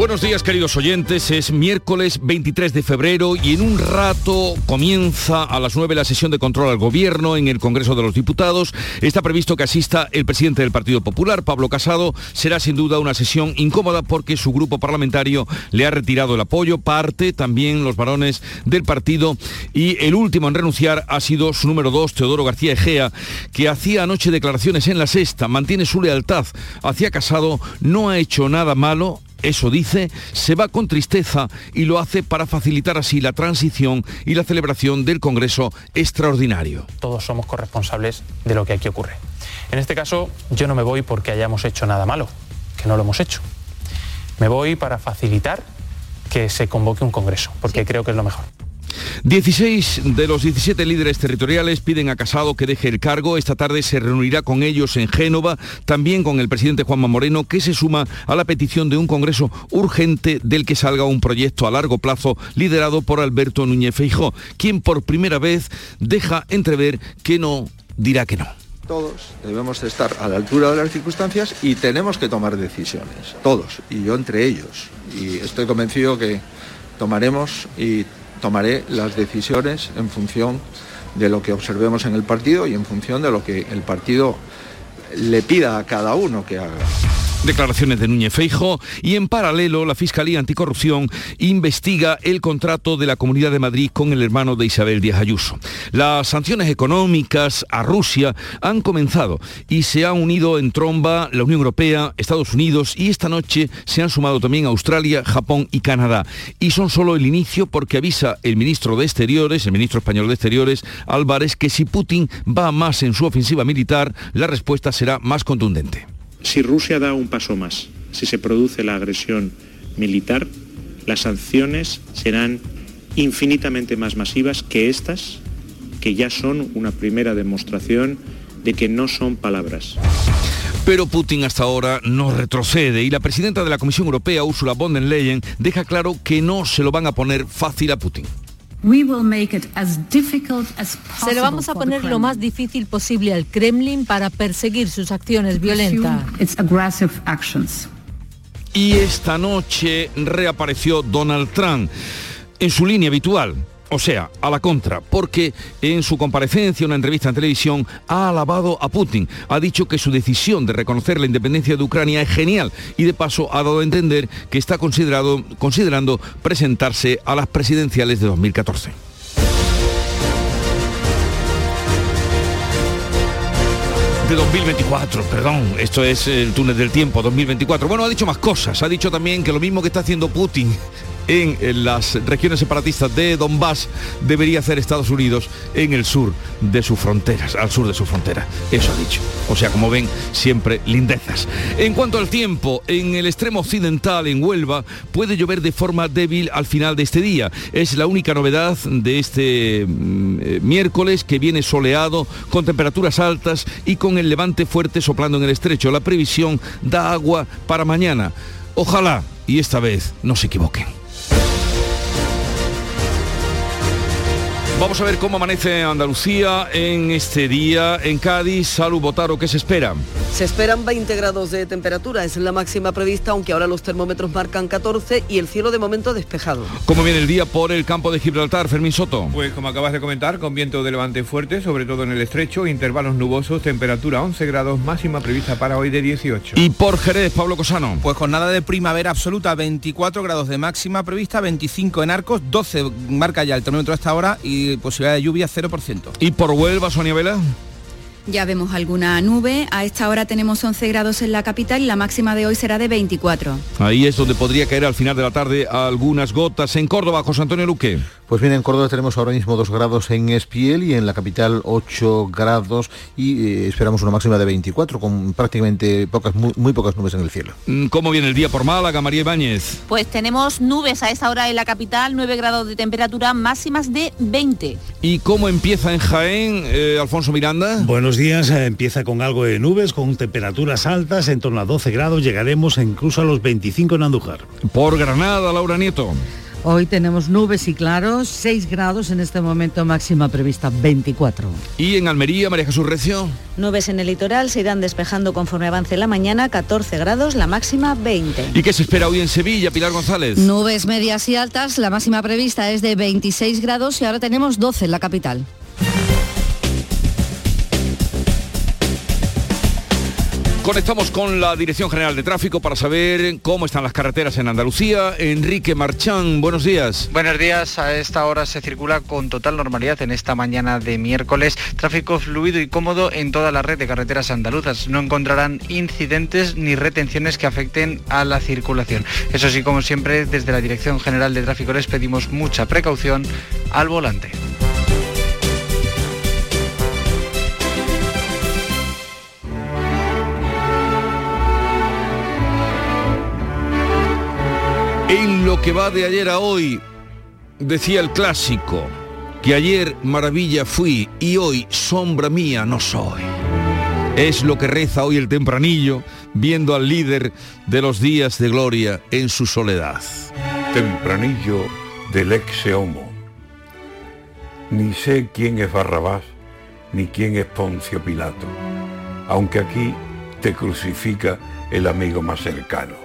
Buenos días queridos oyentes, es miércoles 23 de febrero y en un rato comienza a las 9 la sesión de control al gobierno en el Congreso de los Diputados. Está previsto que asista el presidente del Partido Popular, Pablo Casado. Será sin duda una sesión incómoda porque su grupo parlamentario le ha retirado el apoyo, parte también los varones del partido y el último en renunciar ha sido su número 2, Teodoro García Egea, que hacía anoche declaraciones en la sexta, mantiene su lealtad hacia Casado, no ha hecho nada malo, eso dice, se va con tristeza y lo hace para facilitar así la transición y la celebración del Congreso extraordinario. Todos somos corresponsables de lo que aquí ocurre. En este caso, yo no me voy porque hayamos hecho nada malo, que no lo hemos hecho. Me voy para facilitar que se convoque un Congreso, porque creo que es lo mejor. 16 de los 17 líderes territoriales piden a Casado que deje el cargo. Esta tarde se reunirá con ellos en Génova, también con el presidente Juanma Moreno, que se suma a la petición de un Congreso urgente del que salga un proyecto a largo plazo liderado por Alberto Núñez Feijó, quien por primera vez deja entrever que no dirá que no todos debemos estar a la altura de las circunstancias y tenemos que tomar decisiones, todos, y yo entre ellos. Y estoy convencido que tomaremos y tomaré las decisiones en función de lo que observemos en el partido y en función de lo que el partido le pida a cada uno que haga. Declaraciones de Núñez Feijo y en paralelo la Fiscalía Anticorrupción investiga el contrato de la Comunidad de Madrid con el hermano de Isabel Díaz Ayuso. Las sanciones económicas a Rusia han comenzado y se ha unido en tromba la Unión Europea, Estados Unidos y esta noche se han sumado también Australia, Japón y Canadá. Y son solo el inicio porque avisa el ministro de Exteriores, el ministro español de Exteriores, Álvarez, que si Putin va más en su ofensiva militar, la respuesta será más contundente. Si Rusia da un paso más, si se produce la agresión militar, las sanciones serán infinitamente más masivas que estas, que ya son una primera demostración de que no son palabras. Pero Putin hasta ahora no retrocede y la presidenta de la Comisión Europea, Ursula von der Leyen, deja claro que no se lo van a poner fácil a Putin. Se lo vamos a poner lo más difícil posible al Kremlin para perseguir sus acciones violentas. Y esta noche reapareció Donald Trump en su línea habitual o sea, a la contra, porque en su comparecencia, una entrevista en televisión, ha alabado a Putin. Ha dicho que su decisión de reconocer la independencia de Ucrania es genial y de paso ha dado a entender que está considerado, considerando presentarse a las presidenciales de 2014. de 2024, perdón, esto es el túnel del tiempo 2024. Bueno, ha dicho más cosas, ha dicho también que lo mismo que está haciendo Putin en, las regiones separatistas de Donbass debería hacer Estados Unidos en el sur de sus fronteras, al sur de su frontera. Eso ha dicho. O sea, como ven, siempre lindezas. En cuanto al tiempo, en el extremo occidental, en Huelva, puede llover de forma débil al final de este día. Es la única novedad de este mm, eh, miércoles que viene soleado, con temperaturas altas y con el levante fuerte soplando en el estrecho. La previsión da agua para mañana. Ojalá y esta vez no se equivoquen. Vamos a ver cómo amanece Andalucía en este día. En Cádiz, Salud Botaro, ¿qué se espera? Se esperan 20 grados de temperatura, es la máxima prevista, aunque ahora los termómetros marcan 14 y el cielo de momento despejado. ¿Cómo viene el día por el campo de Gibraltar, Fermín Soto? Pues como acabas de comentar, con viento de levante fuerte, sobre todo en el estrecho, intervalos nubosos, temperatura 11 grados, máxima prevista para hoy de 18. ¿Y por Jerez, Pablo Cosano? Pues con nada de primavera absoluta, 24 grados de máxima prevista, 25 en Arcos, 12 marca ya el termómetro hasta ahora y posibilidad de lluvia 0%. ¿Y por Huelva, Sonia Vela? Ya vemos alguna nube. A esta hora tenemos 11 grados en la capital y la máxima de hoy será de 24. Ahí es donde podría caer al final de la tarde algunas gotas. En Córdoba, José Antonio Luque. Pues bien, en Córdoba tenemos ahora mismo 2 grados en Espiel y en la capital 8 grados y eh, esperamos una máxima de 24 con prácticamente pocas, muy, pocas nubes en el cielo. Mm, ¿Cómo viene el día por Málaga, María Ibáñez? Pues tenemos nubes a esta hora en la capital, 9 grados de temperatura, máximas de 20. ¿Y cómo empieza en Jaén, eh, Alfonso Miranda? Buenos días, eh, empieza con algo de nubes, con temperaturas altas, en torno a 12 grados, llegaremos incluso a los 25 en Andújar. Por Granada, Laura Nieto. Hoy tenemos nubes y claros, 6 grados en este momento, máxima prevista 24. Y en Almería, María Jesús Recio. Nubes en el litoral se irán despejando conforme avance la mañana, 14 grados, la máxima 20. ¿Y qué se espera hoy en Sevilla, Pilar González? Nubes medias y altas, la máxima prevista es de 26 grados y ahora tenemos 12 en la capital. Conectamos con la Dirección General de Tráfico para saber cómo están las carreteras en Andalucía. Enrique Marchán, buenos días. Buenos días, a esta hora se circula con total normalidad en esta mañana de miércoles. Tráfico fluido y cómodo en toda la red de carreteras andaluzas. No encontrarán incidentes ni retenciones que afecten a la circulación. Eso sí, como siempre, desde la Dirección General de Tráfico les pedimos mucha precaución al volante. Lo que va de ayer a hoy, decía el clásico, que ayer maravilla fui y hoy sombra mía no soy. Es lo que reza hoy el tempranillo, viendo al líder de los días de gloria en su soledad. Tempranillo del ex homo. Ni sé quién es Barrabás, ni quién es Poncio Pilato, aunque aquí te crucifica el amigo más cercano.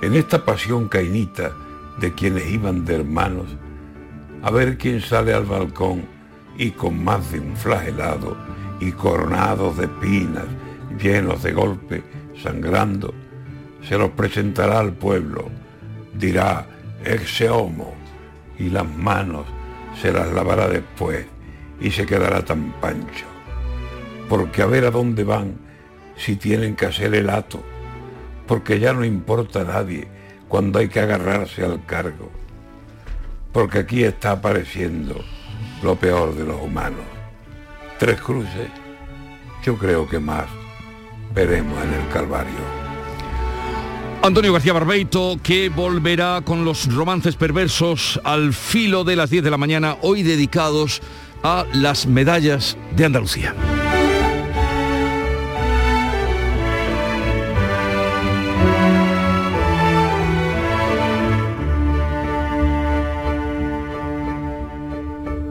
En esta pasión cainita de quienes iban de hermanos, a ver quién sale al balcón y con más de un flagelado y coronados de espinas, llenos de golpe, sangrando, se los presentará al pueblo, dirá, ex homo, y las manos se las lavará después y se quedará tan pancho. Porque a ver a dónde van si tienen que hacer el hato porque ya no importa a nadie cuando hay que agarrarse al cargo, porque aquí está apareciendo lo peor de los humanos. Tres cruces, yo creo que más veremos en el Calvario. Antonio García Barbeito, que volverá con los romances perversos al filo de las 10 de la mañana, hoy dedicados a las medallas de Andalucía.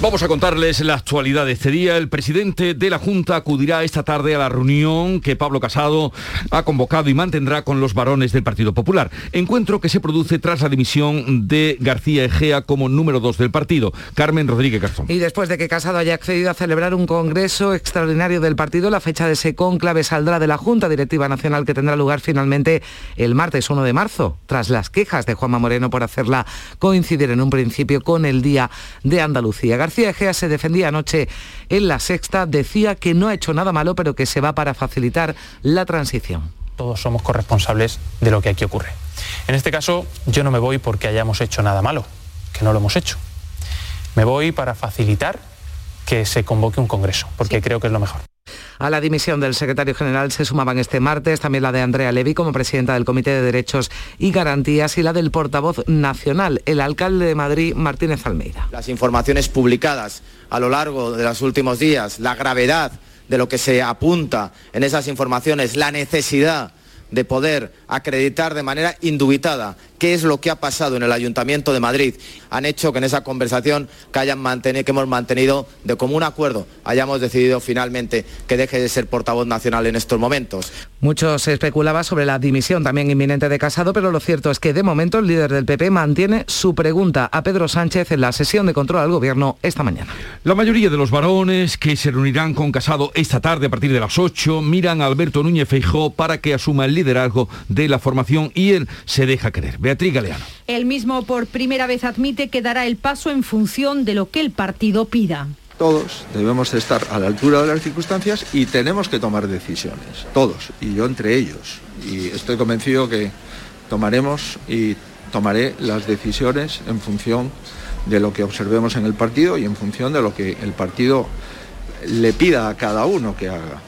Vamos a contarles la actualidad de este día. El presidente de la Junta acudirá esta tarde a la reunión que Pablo Casado ha convocado y mantendrá con los varones del Partido Popular. Encuentro que se produce tras la dimisión de García Egea como número dos del partido. Carmen Rodríguez Garzón. Y después de que Casado haya accedido a celebrar un congreso extraordinario del partido, la fecha de ese conclave saldrá de la Junta Directiva Nacional que tendrá lugar finalmente el martes 1 de marzo, tras las quejas de Juanma Moreno por hacerla coincidir en un principio con el Día de Andalucía. García Egea se defendía anoche en la sexta, decía que no ha hecho nada malo, pero que se va para facilitar la transición. Todos somos corresponsables de lo que aquí ocurre. En este caso, yo no me voy porque hayamos hecho nada malo, que no lo hemos hecho. Me voy para facilitar que se convoque un congreso, porque creo que es lo mejor. A la dimisión del secretario general se sumaban este martes también la de Andrea Levy como presidenta del Comité de Derechos y Garantías y la del portavoz nacional, el alcalde de Madrid, Martínez Almeida. Las informaciones publicadas a lo largo de los últimos días, la gravedad de lo que se apunta en esas informaciones, la necesidad de poder acreditar de manera indubitada qué es lo que ha pasado en el Ayuntamiento de Madrid, han hecho que en esa conversación que, hayan mantenido, que hemos mantenido de común acuerdo hayamos decidido finalmente que deje de ser portavoz nacional en estos momentos. Mucho se especulaba sobre la dimisión también inminente de Casado, pero lo cierto es que de momento el líder del PP mantiene su pregunta a Pedro Sánchez en la sesión de control al gobierno esta mañana. La mayoría de los varones que se reunirán con Casado esta tarde a partir de las 8 miran a Alberto Núñez Feijó para que asuma el liderazgo de la formación y él se deja querer. Beatriz Galeano. El mismo por primera vez admite que dará el paso en función de lo que el partido pida. Todos debemos estar a la altura de las circunstancias y tenemos que tomar decisiones, todos, y yo entre ellos. Y estoy convencido que tomaremos y tomaré las decisiones en función de lo que observemos en el partido y en función de lo que el partido le pida a cada uno que haga.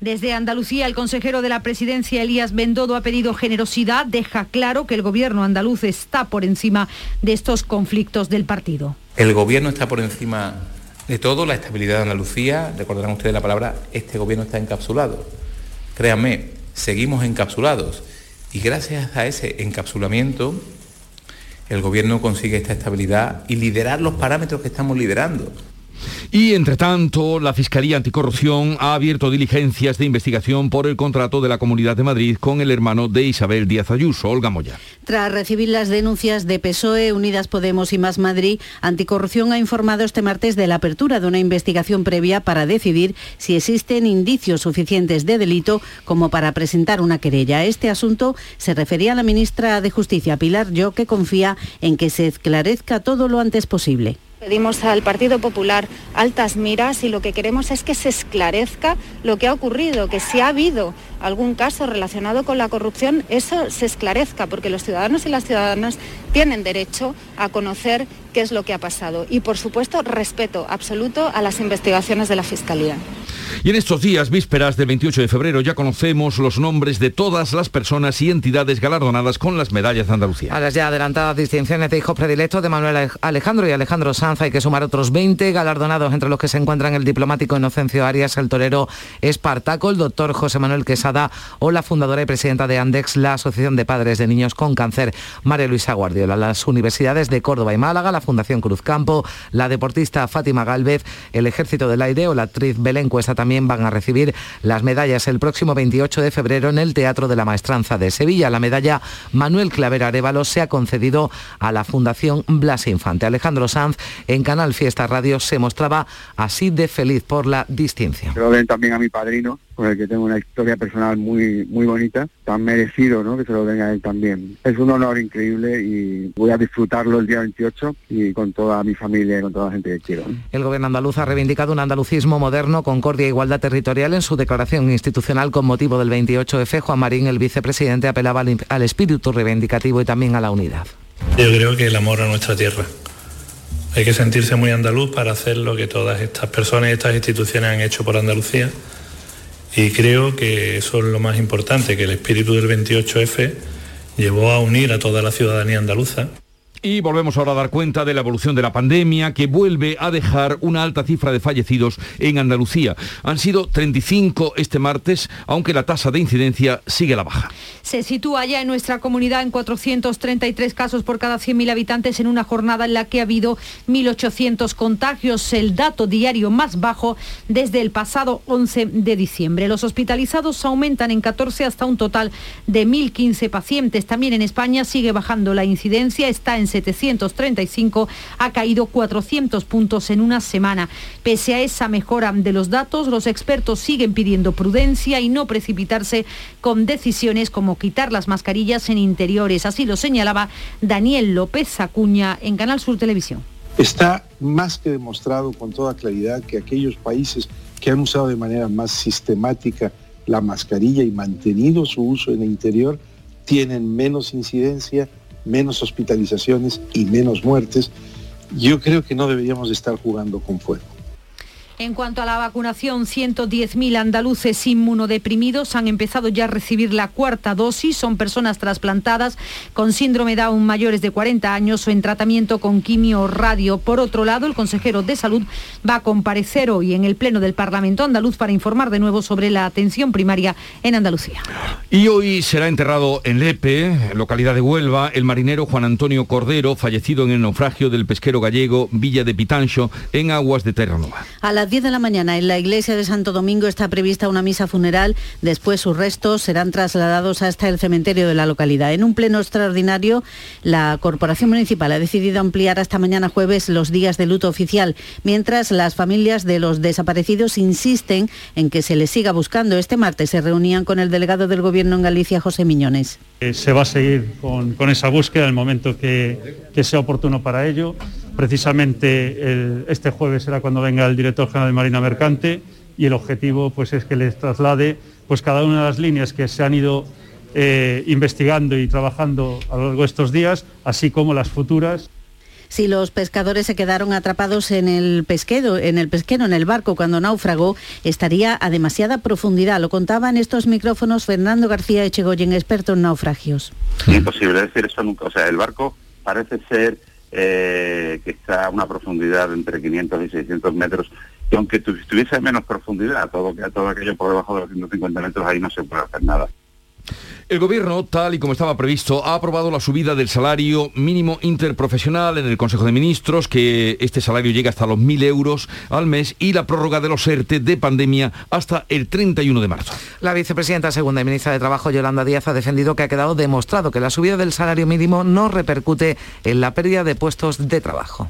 Desde Andalucía, el consejero de la presidencia, Elías Bendodo, ha pedido generosidad. Deja claro que el gobierno andaluz está por encima de estos conflictos del partido. El gobierno está por encima de todo, la estabilidad de Andalucía, recordarán ustedes la palabra, este gobierno está encapsulado. Créanme, seguimos encapsulados y gracias a ese encapsulamiento el gobierno consigue esta estabilidad y liderar los parámetros que estamos liderando. Y entre tanto, la Fiscalía Anticorrupción ha abierto diligencias de investigación por el contrato de la Comunidad de Madrid con el hermano de Isabel Díaz Ayuso, Olga Moya. Tras recibir las denuncias de PSOE, Unidas Podemos y Más Madrid, Anticorrupción ha informado este martes de la apertura de una investigación previa para decidir si existen indicios suficientes de delito como para presentar una querella. Este asunto se refería a la ministra de Justicia, Pilar Yo, que confía en que se esclarezca todo lo antes posible. Pedimos al Partido Popular altas miras y lo que queremos es que se esclarezca lo que ha ocurrido, que si ha habido algún caso relacionado con la corrupción, eso se esclarezca, porque los ciudadanos y las ciudadanas tienen derecho a conocer qué es lo que ha pasado. Y, por supuesto, respeto absoluto a las investigaciones de la Fiscalía. Y en estos días, vísperas del 28 de febrero, ya conocemos los nombres de todas las personas y entidades galardonadas con las medallas de Andalucía. A las ya adelantadas distinciones de hijos predilectos de Manuel Alejandro y Alejandro Sanz hay que sumar otros 20 galardonados, entre los que se encuentran el diplomático Inocencio Arias, el torero Espartaco, el doctor José Manuel Quesada o la fundadora y presidenta de Andex, la Asociación de Padres de Niños con Cáncer, María Luisa Guardiola. Las universidades de Córdoba y Málaga, la Fundación Cruzcampo, la deportista Fátima Galvez, el Ejército del Aire o la actriz Belén Cuesta también van a recibir las medallas el próximo 28 de febrero en el Teatro de la Maestranza de Sevilla. La medalla Manuel Claver Arevalo se ha concedido a la Fundación Blas Infante. Alejandro Sanz en Canal Fiesta Radio se mostraba así de feliz por la distinción. También a mi padrino, con el que tengo una historia personal muy muy bonita, tan merecido ¿no? que se lo den a él también. Es un honor increíble y voy a disfrutarlo el día 28 y con toda mi familia y con toda la gente que quiero. El gobierno andaluz ha reivindicado un andalucismo moderno, concordia e igualdad territorial en su declaración institucional con motivo del 28F. Juan Marín, el vicepresidente, apelaba al, al espíritu reivindicativo y también a la unidad. Yo creo que el amor a nuestra tierra. Hay que sentirse muy andaluz para hacer lo que todas estas personas y estas instituciones han hecho por Andalucía. Y creo que eso es lo más importante, que el espíritu del 28F llevó a unir a toda la ciudadanía andaluza. Y volvemos ahora a dar cuenta de la evolución de la pandemia que vuelve a dejar una alta cifra de fallecidos en Andalucía. Han sido 35 este martes, aunque la tasa de incidencia sigue a la baja. Se sitúa ya en nuestra comunidad en 433 casos por cada 100.000 habitantes en una jornada en la que ha habido 1.800 contagios, el dato diario más bajo desde el pasado 11 de diciembre. Los hospitalizados aumentan en 14 hasta un total de 1.015 pacientes. También en España sigue bajando la incidencia, está en 735, ha caído 400 puntos en una semana. Pese a esa mejora de los datos, los expertos siguen pidiendo prudencia y no precipitarse con decisiones como quitar las mascarillas en interiores. Así lo señalaba Daniel López Acuña en Canal Sur Televisión. Está más que demostrado con toda claridad que aquellos países que han usado de manera más sistemática la mascarilla y mantenido su uso en el interior tienen menos incidencia, menos hospitalizaciones y menos muertes. Yo creo que no deberíamos estar jugando con fuego. En cuanto a la vacunación, 110.000 andaluces inmunodeprimidos han empezado ya a recibir la cuarta dosis. Son personas trasplantadas con síndrome Down mayores de 40 años o en tratamiento con quimio o radio. Por otro lado, el consejero de Salud va a comparecer hoy en el Pleno del Parlamento andaluz para informar de nuevo sobre la atención primaria en Andalucía. Y hoy será enterrado en Lepe, localidad de Huelva, el marinero Juan Antonio Cordero, fallecido en el naufragio del pesquero gallego Villa de Pitancho, en aguas de Terranova. A las 10 de la mañana en la iglesia de Santo Domingo está prevista una misa funeral. Después sus restos serán trasladados hasta el cementerio de la localidad. En un pleno extraordinario, la Corporación Municipal ha decidido ampliar hasta mañana jueves los días de luto oficial, mientras las familias de los desaparecidos insisten en que se les siga buscando. Este martes se reunían con el delegado del Gobierno en Galicia, José Miñones. Eh, se va a seguir con, esa búsqueda en el momento que sea oportuno para ello. Precisamente el, este jueves será cuando venga el director general de Marina Mercante y el objetivo pues, es que les traslade pues, cada una de las líneas que se han ido eh, investigando y trabajando a lo largo de estos días, así como las futuras. Si los pescadores se quedaron atrapados en el pesquero, en el pesquero, en el barco cuando naufragó, estaría a demasiada profundidad. Lo contaba en estos micrófonos Fernando García Echegoyen, experto en naufragios. Imposible decir eso nunca. O sea, el barco parece ser eh, que está a una profundidad de entre 500 y 600 metros y aunque tuviese menos profundidad, todo, todo aquello por debajo de los 150 metros, ahí no se puede hacer nada. El gobierno, tal y como estaba previsto, ha aprobado la subida del salario mínimo interprofesional en el Consejo de Ministros, que este salario llega hasta los 1.000 euros al mes y la prórroga de los ERTE de pandemia hasta el 31 de marzo. La vicepresidenta segunda y ministra de Trabajo, Yolanda Díaz, ha defendido que ha quedado demostrado que la subida del salario mínimo no repercute en la pérdida de puestos de trabajo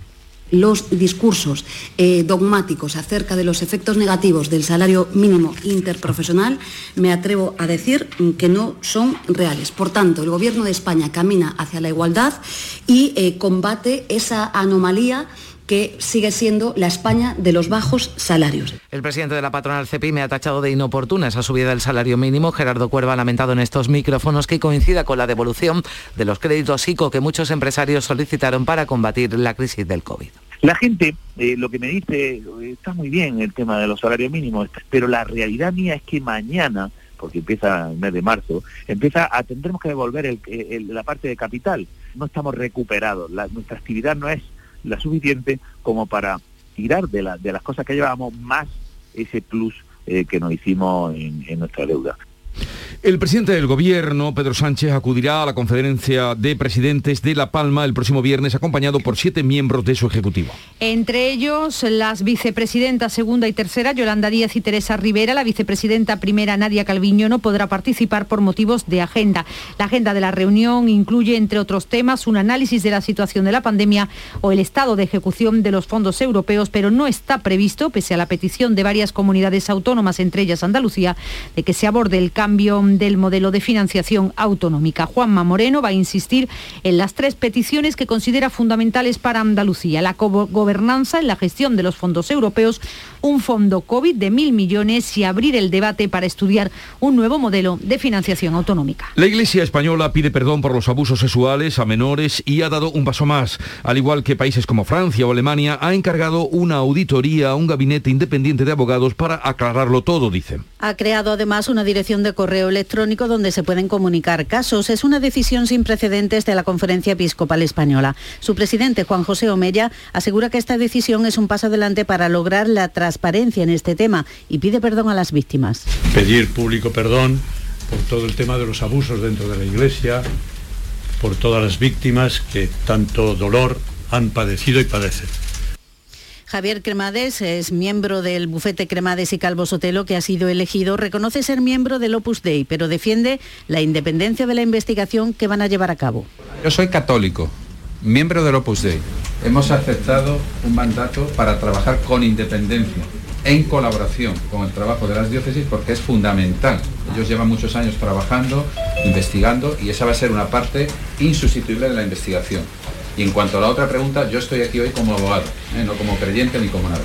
los discursos eh, dogmáticos acerca de los efectos negativos del salario mínimo interprofesional, me atrevo a decir que no son reales. Por tanto, el Gobierno de España camina hacia la igualdad y eh, combate esa anomalía que sigue siendo la España de los bajos salarios. El presidente de la patronal CEPI me ha tachado de inoportuna esa subida del salario mínimo. Gerardo Cuerva ha lamentado en estos micrófonos que coincida con la devolución de los créditos ICO que muchos empresarios solicitaron para combatir la crisis del COVID. La gente eh, lo que me dice, está muy bien el tema de los salarios mínimos, pero la realidad mía es que mañana porque empieza el mes de marzo, empieza a tendremos que devolver la parte de capital. No estamos recuperados, nuestra actividad no es la suficiente como para tirar de, de las cosas que llevábamos más ese plus eh, que nos hicimos en nuestra deuda. El presidente del gobierno, Pedro Sánchez, acudirá a la conferencia de presidentes de La Palma el próximo viernes, acompañado por siete miembros de su ejecutivo. Entre ellos, las vicepresidentas segunda y tercera, Yolanda Díaz y Teresa Rivera. La vicepresidenta primera, Nadia Calviño, no podrá participar por motivos de agenda. La agenda de la reunión incluye, entre otros temas, un análisis de la situación de la pandemia o el estado de ejecución de los fondos europeos, pero no está previsto, pese a la petición de varias comunidades autónomas, entre ellas Andalucía, de que se aborde el cambio del modelo de financiación autonómica. Juanma Moreno va a insistir en las tres peticiones que considera fundamentales para Andalucía. La gobernanza en la gestión de los fondos europeos, un fondo COVID de mil millones y abrir el debate para estudiar un nuevo modelo de financiación autonómica. La Iglesia española pide perdón por los abusos sexuales a menores y ha dado un paso más. Al igual que países como Francia o Alemania, ha encargado una auditoría a un gabinete independiente de abogados para aclararlo todo, dicen. Ha creado además una dirección de correo electrónico donde se pueden comunicar casos. Es una decisión sin precedentes de la Conferencia Episcopal Española. Su presidente, Juan José Omella, asegura que esta decisión es un paso adelante para lograr la transparencia en este tema y pide perdón a las víctimas. Pedir público perdón por todo el tema de los abusos dentro de la Iglesia, por todas las víctimas que tanto dolor han padecido y padecen. Javier Cremades es miembro del bufete Cremades y Calvo Sotelo que ha sido elegido. Reconoce ser miembro del Opus Dei, pero defiende la independencia de la investigación que van a llevar a cabo. Yo soy católico, miembro del Opus Dei. Hemos aceptado un mandato para trabajar con independencia, en colaboración con el trabajo de las diócesis, porque es fundamental. Ellos llevan muchos años trabajando, investigando, y esa va a ser una parte insustituible de la investigación. Y en cuanto a la otra pregunta, yo estoy aquí hoy como abogado, ¿eh? no como creyente ni como nada.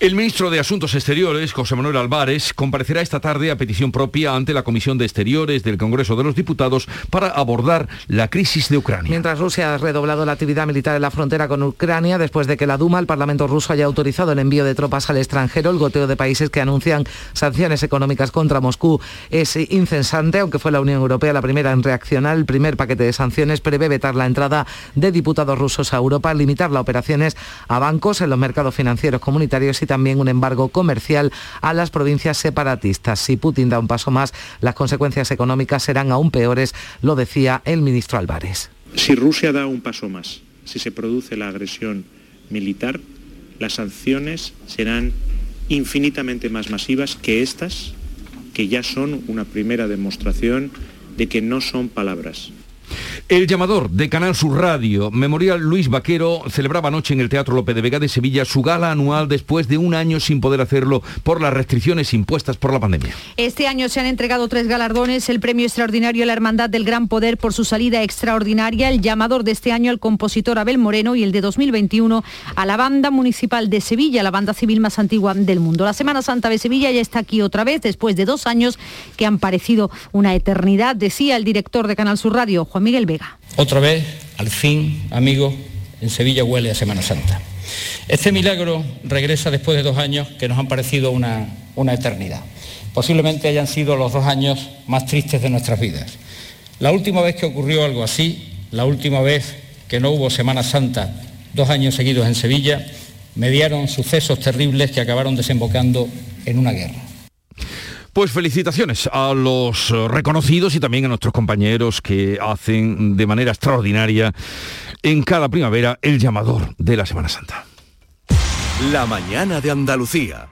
El ministro de Asuntos Exteriores, José Manuel Álvarez, comparecerá esta tarde a petición propia ante la Comisión de Exteriores del Congreso de los Diputados para abordar la crisis de Ucrania. Mientras Rusia ha redoblado la actividad militar en la frontera con Ucrania, después de que la Duma, el Parlamento ruso, haya autorizado el envío de tropas al extranjero, el goteo de países que anuncian sanciones económicas contra Moscú es incesante, aunque fue la Unión Europea la primera en reaccionar. El primer paquete de sanciones prevé vetar la entrada de diputados rusos a Europa, limitar las operaciones a bancos en los mercados financieros comunitarios y también un embargo comercial a las provincias separatistas. Si Putin da un paso más, las consecuencias económicas serán aún peores, lo decía el ministro Álvarez. Si Rusia da un paso más, si se produce la agresión militar, las sanciones serán infinitamente más masivas que estas, que ya son una primera demostración de que no son palabras, El llamador de Canal Sur Radio, Memorial Luis Vaquero, celebraba anoche en el Teatro López de Vega de Sevilla su gala anual después de un año sin poder hacerlo por las restricciones impuestas por la pandemia. Este año se han entregado tres galardones, el premio extraordinario a la Hermandad del Gran Poder por su salida extraordinaria, el llamador de este año al compositor Abel Moreno y el de 2021 a la banda municipal de Sevilla, la banda civil más antigua del mundo. La Semana Santa de Sevilla ya está aquí otra vez después de dos años que han parecido una eternidad, decía el director de Canal Sur Radio, Juan Miguel Vega. Otra vez, al fin, amigos, en Sevilla huele a Semana Santa. Este milagro regresa después de dos años que nos han parecido una, una eternidad. Posiblemente hayan sido los dos años más tristes de nuestras vidas. La última vez que ocurrió algo así, la última vez que no hubo Semana Santa dos años seguidos en Sevilla, mediaron sucesos terribles que acabaron desembocando en una guerra. Pues felicitaciones a los eh, reconocidos y también a nuestros compañeros que hacen de manera extraordinaria en cada primavera el llamador de la Semana Santa. La mañana de Andalucía.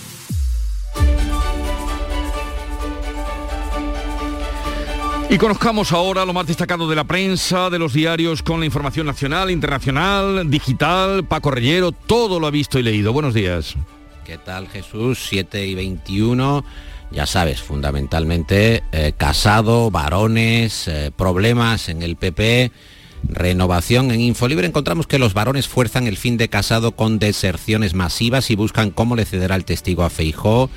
Y conozcamos ahora lo más destacado de la prensa, de los diarios con la información nacional, internacional, digital. Paco Reyero, todo lo ha visto y leído. Buenos días. ¿Qué tal Jesús? 7 y 21. Ya sabes, fundamentalmente eh, casado, varones, eh, problemas en el PP, renovación. En Infolibre encontramos que los varones fuerzan el fin de casado con deserciones masivas y buscan cómo le cederá el testigo a Feijó.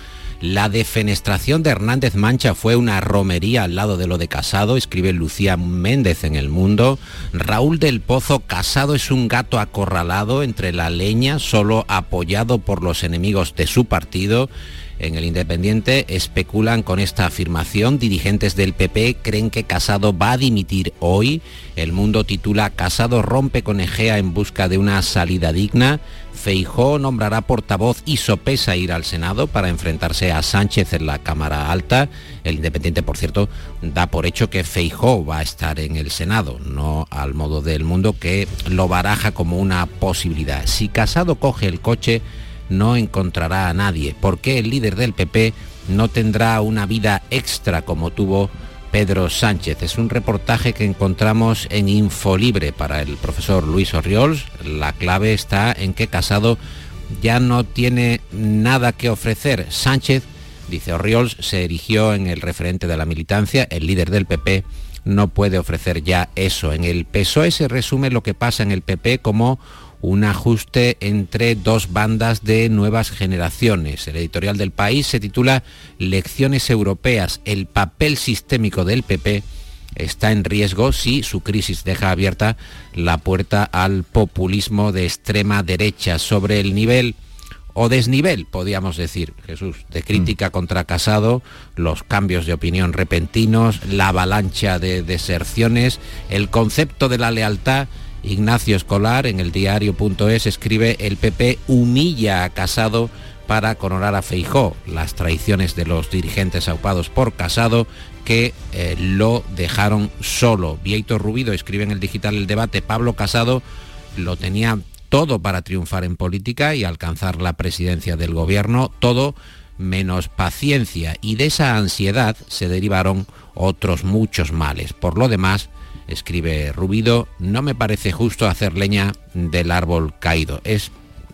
La defenestración de Hernández Mancha fue una romería al lado de lo de Casado, escribe Lucía Méndez en El Mundo. Raúl del Pozo, Casado es un gato acorralado entre la leña, solo apoyado por los enemigos de su partido. En el Independiente especulan con esta afirmación. Dirigentes del PP creen que Casado va a dimitir hoy. El mundo titula Casado rompe con Egea en busca de una salida digna. Feijó nombrará portavoz y sopesa ir al Senado para enfrentarse a Sánchez en la Cámara Alta. El Independiente, por cierto, da por hecho que Feijó va a estar en el Senado, no al modo del mundo que lo baraja como una posibilidad. Si Casado coge el coche, no encontrará a nadie. porque el líder del PP no tendrá una vida extra como tuvo Pedro Sánchez? Es un reportaje que encontramos en Infolibre para el profesor Luis Orriols. La clave está en que Casado ya no tiene nada que ofrecer. Sánchez, dice Orriols, se erigió en el referente de la militancia, el líder del PP no puede ofrecer ya eso. En el PSOE se resume lo que pasa en el PP como un ajuste entre dos bandas de nuevas generaciones. El editorial del país se titula Lecciones Europeas, el papel sistémico del PP está en riesgo si su crisis deja abierta la puerta al populismo de extrema derecha. Sobre el nivel o desnivel, podríamos decir, Jesús, de crítica contra Casado, los cambios de opinión repentinos, la avalancha de deserciones, el concepto de la lealtad Ignacio Escolar en el diario.es escribe el PP humilla a Casado para coronar a Feijó, las traiciones de los dirigentes aupados por Casado que eh, lo dejaron solo. Vieito Rubido escribe en el digital El Debate, Pablo Casado lo tenía todo para triunfar en política y alcanzar la presidencia del gobierno, todo menos paciencia y de esa ansiedad se derivaron otros muchos males. Por lo demás, escribe Rubido, no me parece justo hacer leña del árbol caído. Es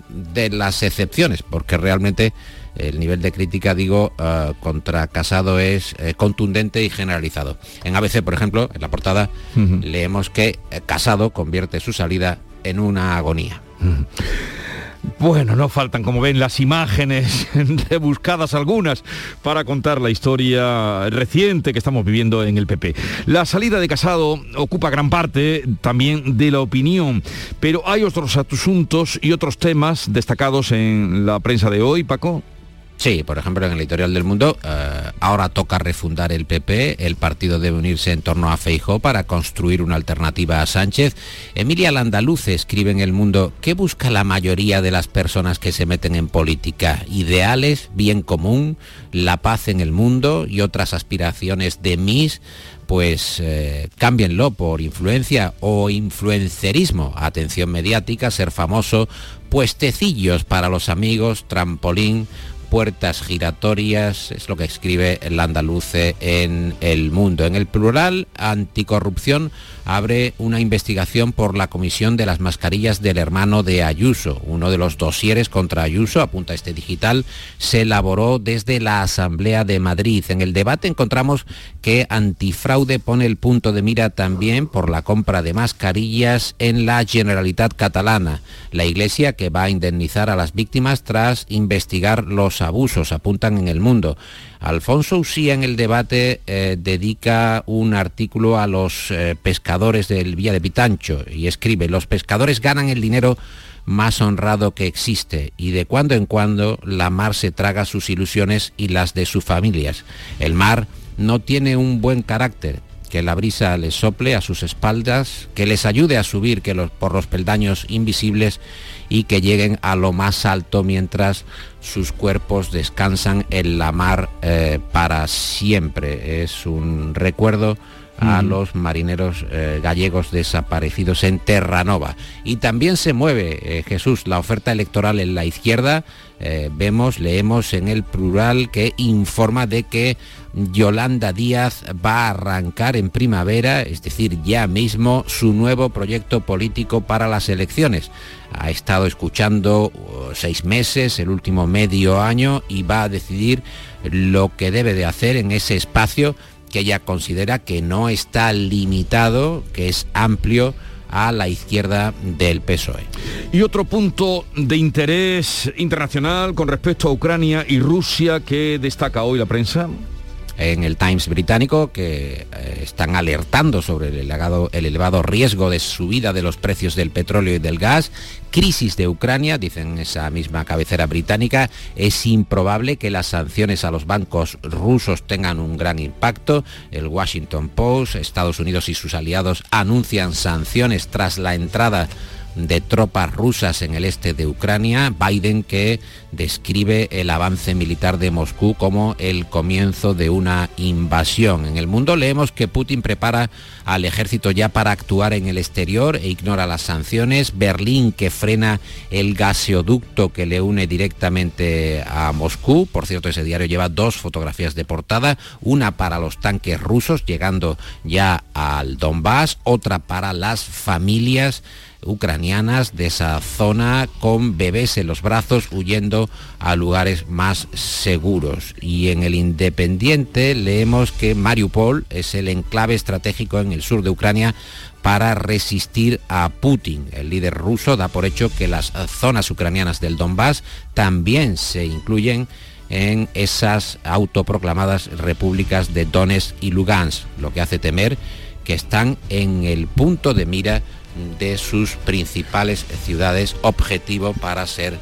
de las excepciones, porque realmente el nivel de crítica, digo, eh, contra Casado es eh, contundente y generalizado. En ABC, por ejemplo, en la portada, leemos que eh, Casado convierte su salida en una agonía. Bueno, no faltan, como ven, las imágenes rebuscadas algunas para contar la historia reciente que estamos viviendo en el PP. La salida de Casado ocupa gran parte también de la opinión, pero hay otros asuntos y otros temas destacados en la prensa de hoy, Paco. Sí, por ejemplo, en el editorial del Mundo, eh, ahora toca refundar el PP, el partido debe unirse en torno a Feijó para construir una alternativa a Sánchez. Emilia Landaluce escribe en el Mundo, ¿qué busca la mayoría de las personas que se meten en política? Ideales, bien común, la paz en el mundo y otras aspiraciones de mis pues eh, cámbienlo por influencia o influencerismo, atención mediática, ser famoso, puestecillos para los amigos, trampolín, puertas giratorias, es lo que escribe el andaluce en El Mundo. En el plural, anticorrupción abre una investigación por la comisión de las mascarillas del hermano de Ayuso. Uno de los dosieres contra Ayuso, apunta este digital, se elaboró desde la Asamblea de Madrid. En el debate encontramos que Antifraude pone el punto de mira también por la compra de mascarillas en la Generalitat catalana, la iglesia que va a indemnizar a las víctimas tras investigar los abusos, apuntan en el mundo. Alfonso Usía en el debate eh, dedica un artículo a los eh, pescadores del Villa de Pitancho y escribe, los pescadores ganan el dinero más honrado que existe y de cuando en cuando la mar se traga sus ilusiones y las de sus familias. El mar no tiene un buen carácter, que la brisa les sople a sus espaldas, que les ayude a subir que los, por los peldaños invisibles y que lleguen a lo más alto mientras sus cuerpos descansan en la mar eh, para siempre. Es un recuerdo a los marineros eh, gallegos desaparecidos en Terranova. Y también se mueve, eh, Jesús, la oferta electoral en la izquierda. vemos, leemos en el plural que informa de que Yolanda Díaz va a arrancar en primavera, es decir, ya mismo, su nuevo proyecto político para las elecciones. Ha estado escuchando uh, seis meses, el último medio año, y va a decidir lo que debe de hacer en ese espacio que ella considera que no está limitado, que es amplio a la izquierda del PSOE. Y otro punto de interés internacional con respecto a Ucrania y Rusia que destaca hoy la prensa en el Times británico que eh, están alertando sobre el elevado, el elevado riesgo de subida de los precios del petróleo y del gas, crisis de Ucrania, dicen esa misma cabecera británica, es improbable que las sanciones a los bancos rusos tengan un gran impacto. El Washington Post, Estados Unidos y sus aliados anuncian sanciones tras la entrada de tropas rusas en el este de Ucrania, Biden que describe el avance militar de Moscú como el comienzo de una invasión. En el mundo leemos que Putin prepara al ejército ya para actuar en el exterior e ignora las sanciones. Berlín que frena el gaseoducto que le une directamente a Moscú. Por cierto, ese diario lleva dos fotografías de portada, una para los tanques rusos llegando ya al Donbass, otra para las familias ucranianas de esa zona con bebés en los brazos huyendo a lugares más seguros. Y en el Independiente leemos que Mariupol es el enclave estratégico en el sur de Ucrania para resistir a Putin. El líder ruso da por hecho que las zonas ucranianas del Donbass también se incluyen en esas autoproclamadas repúblicas de Donetsk y Lugansk, lo que hace temer que están en el punto de mira de sus principales ciudades objetivo para ser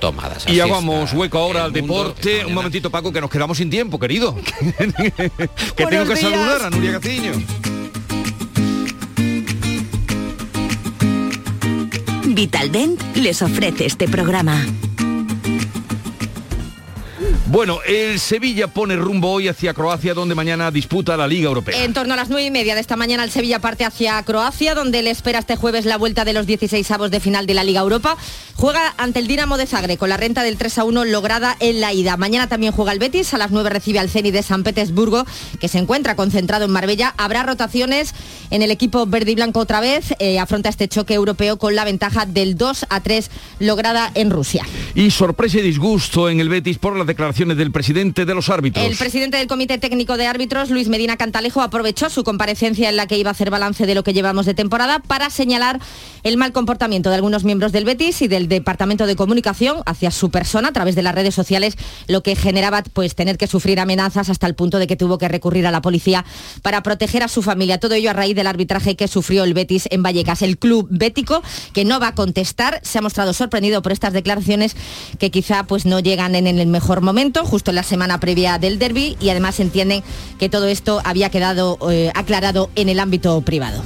tomadas. y hagamos hueco ahora al deporte. Un momentito, Paco, que nos quedamos sin tiempo, querido. que tengo que saludar a Nuria Gaciño. Vitaldent les ofrece este programa. Bueno, el Sevilla pone rumbo hoy hacia Croacia, donde mañana disputa la Liga Europea. En torno a las nueve y media de esta mañana, el Sevilla parte hacia Croacia, donde le espera este jueves la vuelta de los 16 avos de final de la Liga Europa. Juega ante el Dinamo de Zagreb con la renta del 3 a 1 lograda en la ida. Mañana también juega el Betis, a las 9 recibe al Ceni de San Petersburgo, que se encuentra concentrado en Marbella. Habrá rotaciones en el equipo verde y blanco otra vez. Eh, afronta este choque europeo con la ventaja del 2 a 3 lograda en Rusia. Y sorpresa y disgusto en el Betis por las del presidente de los árbitros. El presidente del Comité Técnico de Árbitros, Luis Medina Cantalejo, aprovechó su comparecencia en la que iba a hacer balance de lo que llevamos de temporada para señalar el mal comportamiento de algunos miembros del Betis y del Departamento de Comunicación hacia su persona a través de las redes sociales, lo que generaba pues tener que sufrir amenazas hasta el punto de que tuvo que recurrir a la policía para proteger a su familia. Todo ello a raíz del arbitraje que sufrió el Betis en Vallecas. El club bético, que no va a contestar, se ha mostrado sorprendido por estas declaraciones que quizá pues no llegan en el mejor momento punto, justo en la semana previa del derby, y además entienden que todo esto había quedado eh, aclarado en el ámbito privado.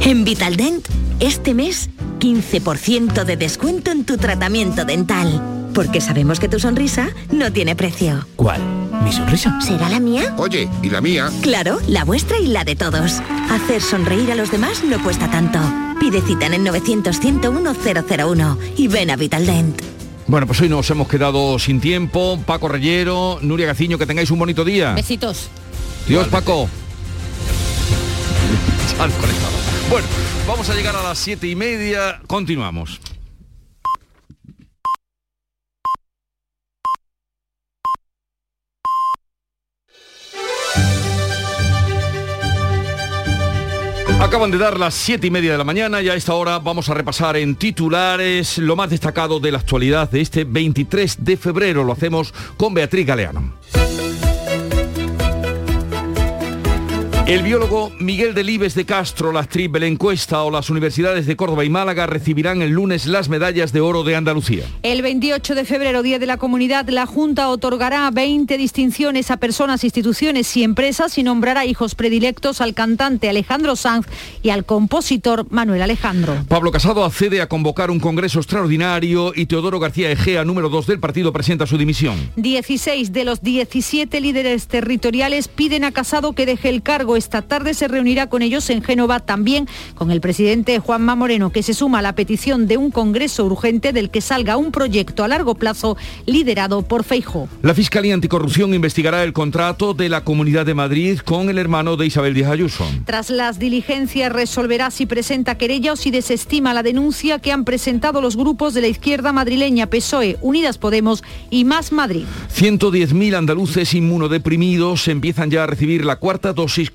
En Vitaldent, este mes, 15% de descuento en tu tratamiento dental. Porque sabemos que tu sonrisa no tiene precio. ¿Cuál? ¿Mi sonrisa? ¿Será la mía? Oye, ¿y la mía? Claro, la vuestra y la de todos. Hacer sonreír a los demás no cuesta tanto. Pide cita en el 900-101-001 y ven a Vitaldent. Bueno, pues hoy nos hemos quedado sin tiempo. Paco Reyero, Nuria Gaciño, que tengáis un bonito día. Besitos. Dios, Paco. Bueno, vamos a llegar a las siete y media. Continuamos. Acaban de dar las siete y media de la mañana y a esta hora vamos a repasar en titulares lo más destacado de la actualidad de este 23 de febrero. Lo hacemos con Beatriz Galeano. El biólogo Miguel Delibes de Castro, la actriz Belén Cuesta o las universidades de Córdoba y Málaga recibirán el lunes las medallas de oro de Andalucía. El 28 de febrero, Día de la Comunidad, la Junta otorgará 20 distinciones a personas, instituciones y empresas y nombrará hijos predilectos al cantante Alejandro Sanz y al compositor Manuel Alejandro. Pablo Casado accede a convocar un congreso extraordinario y Teodoro García Egea, número 2 del partido, presenta su dimisión. 16 de los 17 líderes territoriales piden a Casado que deje el cargo. Esta tarde se reunirá con ellos en Génova también con el presidente Juanma Moreno, que se suma a la petición de un congreso urgente del que salga un proyecto a largo plazo liderado por Feijó. La Fiscalía Anticorrupción investigará el contrato de la Comunidad de Madrid con el hermano de Isabel Díaz Ayuso. Tras las diligencias resolverá si presenta querella o si desestima la denuncia que han presentado los grupos de la izquierda madrileña PSOE, Unidas Podemos y Más Madrid. 110.000 andaluces inmunodeprimidos empiezan ya a recibir la cuarta dosis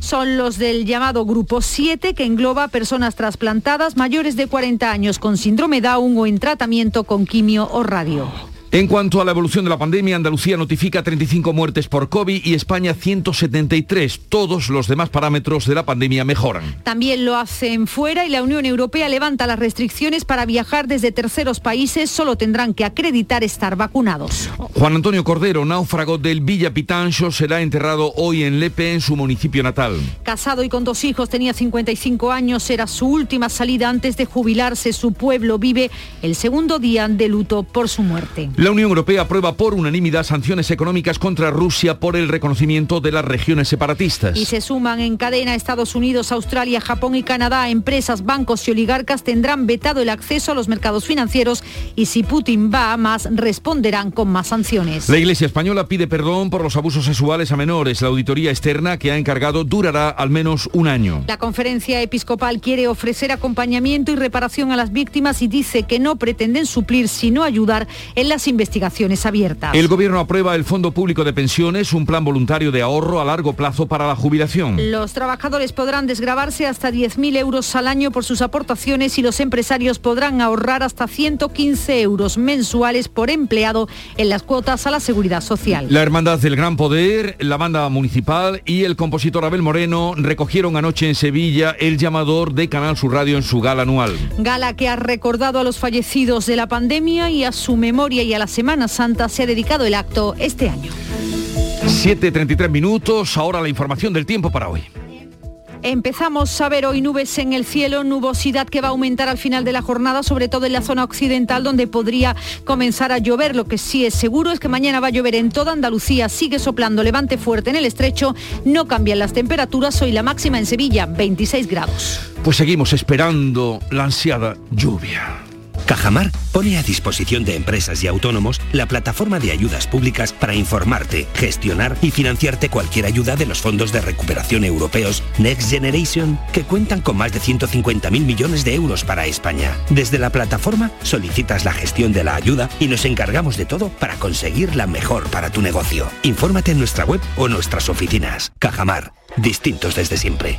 Son los del llamado Grupo 7, que engloba personas trasplantadas mayores de 40 años con síndrome Down o en tratamiento con quimio o radio. En cuanto a la evolución de la pandemia, Andalucía notifica 35 muertes por COVID y España 173. Todos los demás parámetros de la pandemia mejoran. También lo hacen fuera y la Unión Europea levanta las restricciones para viajar desde terceros países. Solo tendrán que acreditar estar vacunados. Juan Antonio Cordero, náufrago del Villa Pitancho, será enterrado hoy en Lepe, en su municipio natal. Casado y con dos hijos, tenía 55 años, era su última salida antes de jubilarse. Su pueblo vive el segundo día de luto por su muerte. La Unión Europea aprueba por unanimidad sanciones económicas contra Rusia por el reconocimiento de las regiones separatistas. Y se suman en cadena Estados Unidos, Australia, Japón y Canadá. Empresas, bancos y oligarcas tendrán vetado el acceso a los mercados financieros y si Putin va a más, responderán con más sanciones. La Iglesia Española pide perdón por los abusos sexuales a menores. La auditoría externa que ha encargado durará al menos un año. La conferencia episcopal quiere ofrecer acompañamiento y reparación a las víctimas y dice que no pretenden suplir, sino ayudar en las investigaciones abiertas. El gobierno aprueba el Fondo Público de Pensiones, un plan voluntario de ahorro a largo plazo para la jubilación. Los trabajadores podrán desgravarse hasta 10.000 euros al año por sus aportaciones y los empresarios podrán ahorrar hasta 115 euros mensuales por empleado en las cuotas a la seguridad social. La Hermandad del Gran Poder, la banda municipal y el compositor Abel Moreno recogieron anoche en Sevilla el llamador de Canal Sur Radio en su gala anual. Gala que ha recordado a los fallecidos de la pandemia y a su memoria y a la Semana Santa se ha dedicado el acto este año. 7.33 minutos, ahora la información del tiempo para hoy. Empezamos a ver hoy nubes en el cielo, nubosidad que va a aumentar al final de la jornada, sobre todo en la zona occidental donde podría comenzar a llover. Lo que sí es seguro es que mañana va a llover en toda Andalucía, sigue soplando levante fuerte en el estrecho, no cambian las temperaturas, hoy la máxima en Sevilla, 26 grados. Pues seguimos esperando la ansiada lluvia. Cajamar pone a disposición de empresas y autónomos la plataforma de ayudas públicas para informarte, gestionar y financiarte cualquier ayuda de los fondos de recuperación europeos Next Generation, que cuentan con más de 150.000 millones de euros para España. Desde la plataforma solicitas la gestión de la ayuda y nos encargamos de todo para conseguir la mejor para tu negocio. Infórmate en nuestra web o nuestras oficinas. Cajamar, distintos desde siempre.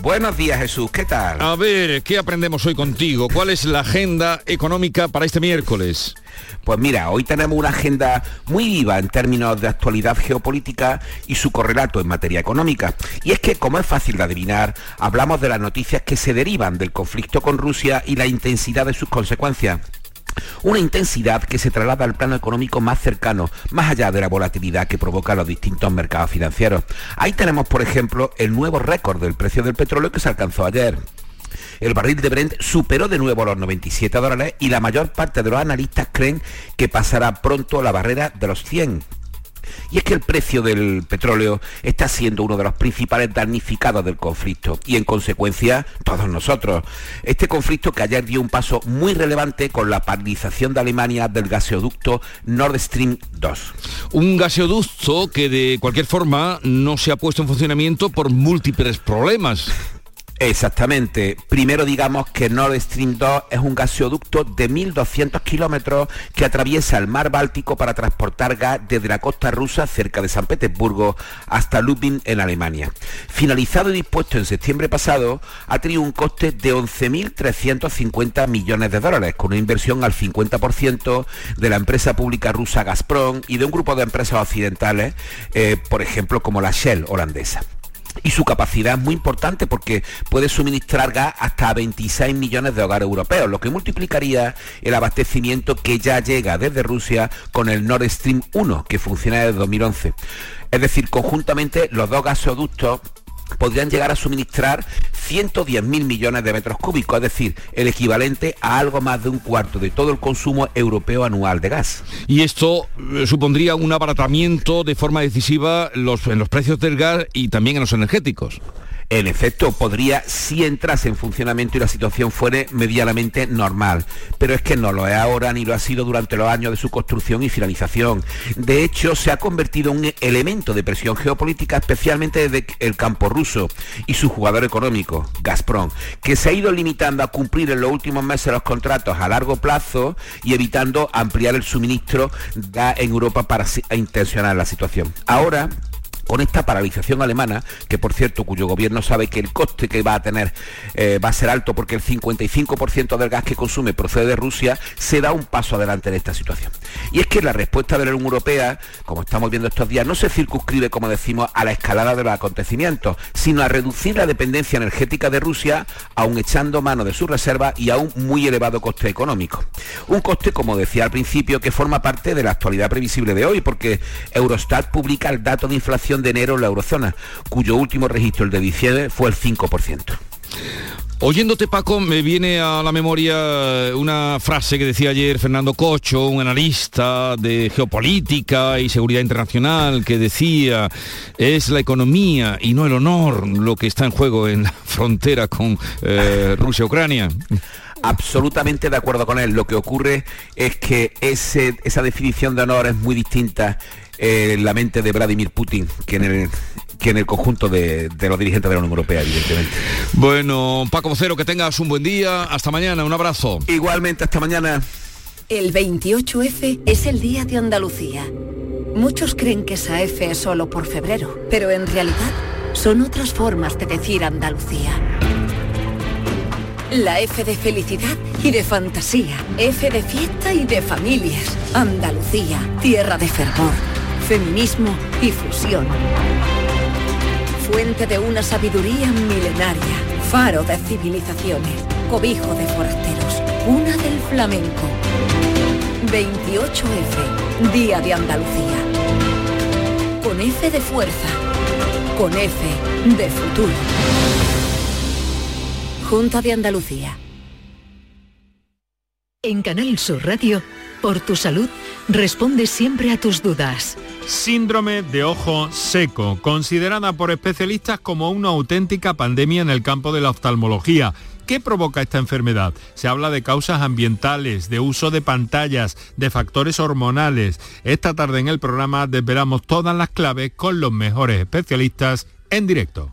Buenos días Jesús, ¿qué tal? A ver, ¿qué aprendemos hoy contigo? ¿Cuál es la agenda económica para este miércoles? Pues mira, hoy tenemos una agenda muy viva en términos de actualidad geopolítica y su correlato en materia económica. Y es que, como es fácil de adivinar, hablamos de las noticias que se derivan del conflicto con Rusia y la intensidad de sus consecuencias. Una intensidad que se traslada al plano económico más cercano, más allá de la volatilidad que provoca los distintos mercados financieros. Ahí tenemos, por ejemplo, el nuevo récord del precio del petróleo que se alcanzó ayer. El barril de Brent superó de nuevo los 97 dólares y la mayor parte de los analistas creen que pasará pronto la barrera de los 100 y es que el precio del petróleo está siendo uno de los principales damnificados del conflicto y en consecuencia todos nosotros. Este conflicto que ayer dio un paso muy relevante con la paralización de Alemania del gaseoducto Nord Stream 2. Un gaseoducto que de cualquier forma no se ha puesto en funcionamiento por múltiples problemas. Exactamente. Primero digamos que Nord Stream 2 es un gaseoducto de 1.200 kilómetros que atraviesa el mar Báltico para transportar gas desde la costa rusa cerca de San Petersburgo hasta Lubin en Alemania. Finalizado y dispuesto en septiembre pasado, ha tenido un coste de 11.350 millones de dólares, con una inversión al 50% de la empresa pública rusa Gazprom y de un grupo de empresas occidentales, eh, por ejemplo como la Shell holandesa y su capacidad es muy importante porque puede suministrar gas hasta 26 millones de hogares europeos, lo que multiplicaría el abastecimiento que ya llega desde Rusia con el Nord Stream 1, que funciona desde 2011. Es decir, conjuntamente los dos gasoductos podrían llegar a suministrar 110.000 millones de metros cúbicos, es decir, el equivalente a algo más de un cuarto de todo el consumo europeo anual de gas. Y esto eh, supondría un abaratamiento de forma decisiva en los precios del gas y también en los energéticos en efecto, podría si entrase en funcionamiento y la situación fuere medianamente normal. Pero es que no lo es ahora ni lo ha sido durante los años de su construcción y finalización. De hecho, se ha convertido en un elemento de presión geopolítica, especialmente desde el campo ruso y su jugador económico, Gazprom, que se ha ido limitando a cumplir en los últimos meses los contratos a largo plazo y evitando ampliar el suministro en Europa para intencionar la situación. Ahora, con esta paralización alemana, que por cierto, cuyo gobierno sabe que el coste que va a tener eh, va a ser alto porque el 55% del gas que consume procede de Rusia, se da un paso adelante en esta situación. Y es que la respuesta de la Unión Europea, como estamos viendo estos días, no se circunscribe, como decimos, a la escalada de los acontecimientos, sino a reducir la dependencia energética de Rusia, aún echando mano de sus reservas y a un muy elevado coste económico. Un coste, como decía al principio, que forma parte de la actualidad previsible de hoy, porque Eurostat publica el dato de inflación de enero en la eurozona, cuyo último registro, el de diciembre, fue el 5%. Oyéndote Paco, me viene a la memoria una frase que decía ayer Fernando Cocho, un analista de geopolítica y seguridad internacional, que decía, es la economía y no el honor lo que está en juego en la frontera con eh, Rusia-Ucrania absolutamente de acuerdo con él. Lo que ocurre es que esa definición de honor es muy distinta en la mente de Vladimir Putin que en el que en el conjunto de, los dirigentes de la Unión Europea, evidentemente. Bueno, Paco Vocero, que tengas un buen día. Hasta mañana, un abrazo. Igualmente, hasta mañana. El 28F es el Día de Andalucía. Muchos creen que esa F es solo por febrero, pero en realidad son otras formas de decir Andalucía. La F de felicidad y de fantasía. F de fiesta y de familias. Andalucía, tierra de fervor feminismo y fusión. Fuente de una sabiduría milenaria, faro de civilizaciones, cobijo de forasteros, una del flamenco. 28F, Día de Andalucía. Con F de fuerza, con F de futuro. Junta de Andalucía. En Canal Sur Radio, por tu salud, responde siempre a tus dudas. Síndrome de ojo seco, considerada por especialistas como una auténtica pandemia en el campo de la oftalmología. ¿Qué provoca esta enfermedad? Se habla de causas ambientales, de uso de pantallas, de factores hormonales. Esta tarde en el programa desvelamos todas las claves con los mejores especialistas en directo.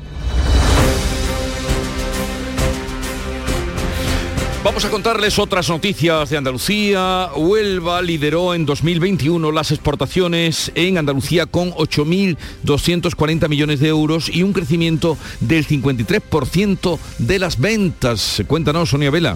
Vamos a contarles otras noticias de Andalucía. Huelva lideró en 2021 las exportaciones en Andalucía con 8.240 millones de euros y un crecimiento del 53% de las ventas. Cuéntanos, Sonia Vela.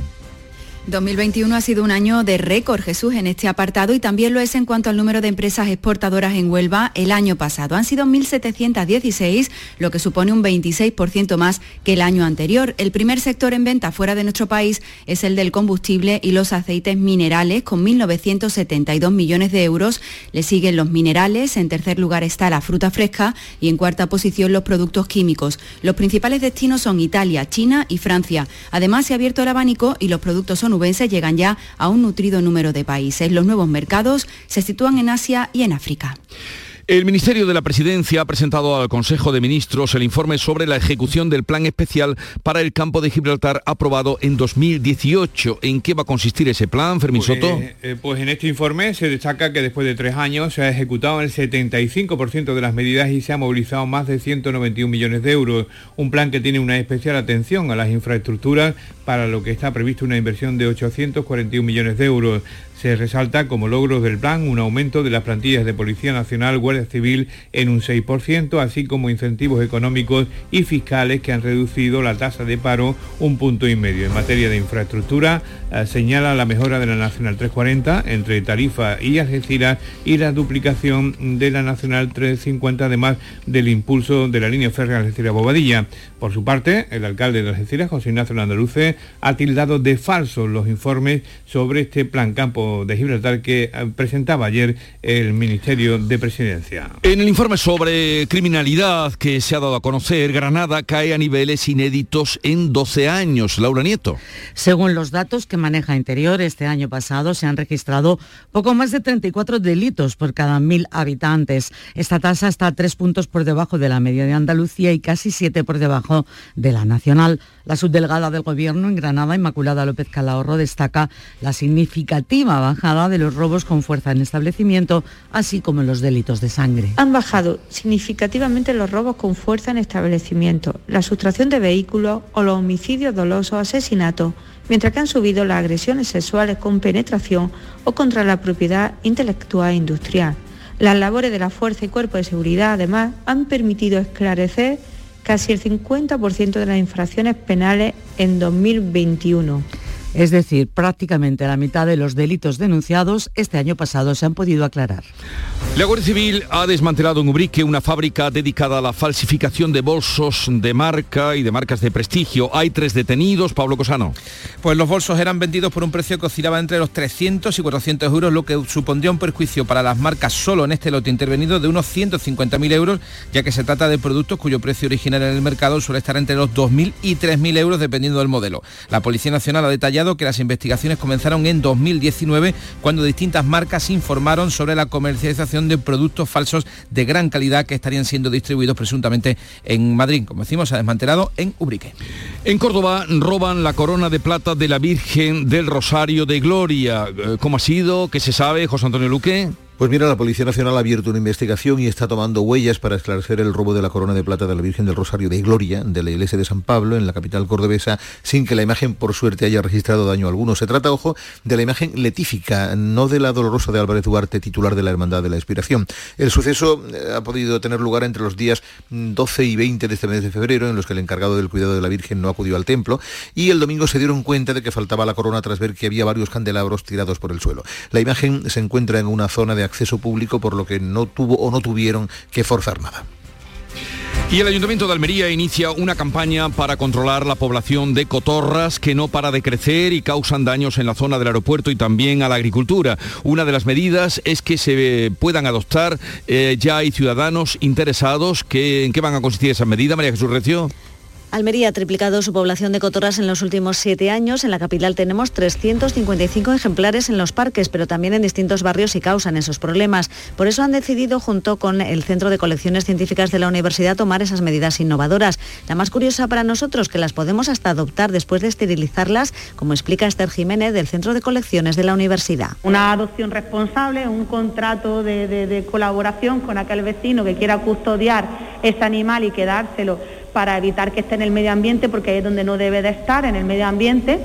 2021 ha sido un año de récord, Jesús, en este apartado y también lo es en cuanto al número de empresas exportadoras en Huelva el año pasado. Han sido 1.716, lo que supone un 26% más que el año anterior. El primer sector en venta fuera de nuestro país es el del combustible y los aceites minerales, con 1.972 millones de euros. Le siguen los minerales, en tercer lugar está la fruta fresca y en cuarta posición los productos químicos. Los principales destinos son Italia, China y Francia. Además, se ha abierto el abanico y los productos son llegan ya a un nutrido número de países. Los nuevos mercados se sitúan en Asia y en África. El Ministerio de la Presidencia ha presentado al Consejo de Ministros el informe sobre la ejecución del plan especial para el campo de Gibraltar aprobado en 2018. ¿En qué va a consistir ese plan, Fermín pues, Soto? Eh, pues en este informe se destaca que después de tres años se ha ejecutado el 75% de las medidas y se ha movilizado más de 191 millones de euros. Un plan que tiene una especial atención a las infraestructuras para lo que está previsto una inversión de 841 millones de euros. Se resalta como logros del plan un aumento de las plantillas de Policía Nacional, Guardia Civil en un 6%, así como incentivos económicos y fiscales que han reducido la tasa de paro un punto y medio. En materia de infraestructura, eh, señala la mejora de la Nacional 340 entre Tarifa y Algeciras y la duplicación de la Nacional 350, además del impulso de la línea férrea Algeciras-Bobadilla. Por su parte, el alcalde de Algeciras, José Ignacio Landaluce, ha tildado de falsos los informes sobre este plan campo de Gibraltar que eh, presentaba ayer el Ministerio de Presidencia. En el informe sobre criminalidad que se ha dado a conocer, Granada cae a niveles inéditos en 12 años. Laura Nieto. Según los datos que maneja Interior, este año pasado se han registrado poco más de 34 delitos por cada mil habitantes. Esta tasa está tres puntos por debajo de la media de Andalucía y casi siete por debajo de la nacional. La subdelegada del Gobierno en Granada, Inmaculada López Calahorro, destaca la significativa bajada de los robos con fuerza en establecimiento, así como en los delitos de sangre. Han bajado significativamente los robos con fuerza en establecimiento, la sustracción de vehículos o los homicidios dolosos, asesinatos, mientras que han subido las agresiones sexuales con penetración o contra la propiedad intelectual e industrial. Las labores de la Fuerza y Cuerpo de Seguridad, además, han permitido esclarecer casi el 50% de las infracciones penales en 2021. Es decir, prácticamente la mitad de los delitos denunciados este año pasado se han podido aclarar. La Guardia Civil ha desmantelado en Ubrique una fábrica dedicada a la falsificación de bolsos de marca y de marcas de prestigio. Hay tres detenidos. Pablo Cosano. Pues los bolsos eran vendidos por un precio que oscilaba entre los 300 y 400 euros, lo que supondría un perjuicio para las marcas solo en este lote intervenido de unos 150.000 euros, ya que se trata de productos cuyo precio original en el mercado suele estar entre los 2.000 y 3.000 euros dependiendo del modelo. La Policía Nacional ha detallado que las investigaciones comenzaron en 2019 cuando distintas marcas informaron sobre la comercialización de productos falsos de gran calidad que estarían siendo distribuidos presuntamente en Madrid. Como decimos, se ha desmantelado en Ubrique. En Córdoba roban la corona de plata de la Virgen del Rosario de Gloria. Eh, ¿Cómo ha sido? ¿Qué se sabe, José Antonio Luque? Pues mira, la Policía Nacional ha abierto una investigación y está tomando huellas para esclarecer el robo de la corona de plata de la Virgen del Rosario de Gloria de la iglesia de San Pablo en la capital cordobesa sin que la imagen por suerte haya registrado daño alguno. Se trata, ojo, de la imagen letífica, no de la dolorosa de Álvarez Duarte, titular de la Hermandad de la Inspiración. El suceso eh, ha podido tener lugar entre los días 12 y 20 de este mes de febrero, en los que el encargado del cuidado de la Virgen no acudió al templo, y el domingo se dieron cuenta de que faltaba la corona tras ver que había varios candelabros tirados por el suelo. La imagen se encuentra en una zona de acceso público, por lo que no tuvo o no tuvieron que forzar nada. Y el Ayuntamiento de Almería inicia una campaña para controlar la población de cotorras que no para de crecer y causan daños en la zona del aeropuerto y también a la agricultura. Una de las medidas es que se puedan adoptar, eh, ya hay ciudadanos interesados. Que, ¿En qué van a consistir esas medidas, María Jesús Recio? Almería ha triplicado su población de cotorras en los últimos siete años. En la capital tenemos 355 ejemplares en los parques, pero también en distintos barrios y causan esos problemas. Por eso han decidido, junto con el Centro de Colecciones Científicas de la Universidad, tomar esas medidas innovadoras. La más curiosa para nosotros, que las podemos hasta adoptar después de esterilizarlas, como explica Esther Jiménez del Centro de Colecciones de la Universidad. Una adopción responsable, un contrato de, de colaboración con aquel vecino que quiera custodiar ese animal y quedárselo para evitar que esté en el medio ambiente, porque ahí es donde no debe de estar, en el medio ambiente,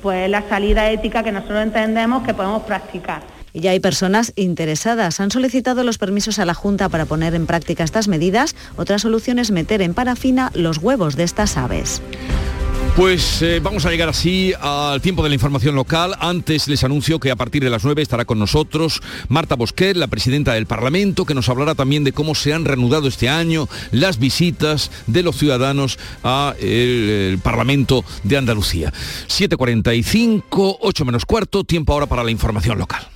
pues la salida ética que nosotros entendemos que podemos practicar. Y ya hay personas interesadas. Han solicitado los permisos a la Junta para poner en práctica estas medidas. Otra solución es meter en parafina los huevos de estas aves. Pues eh, vamos a llegar así al tiempo de la información local. Antes les anuncio que a partir de las 9 estará con nosotros Marta Bosquet, la presidenta del Parlamento, que nos hablará también de cómo se han reanudado este año las visitas de los ciudadanos al Parlamento de Andalucía. 7.45, 8 menos cuarto, tiempo ahora para la información local.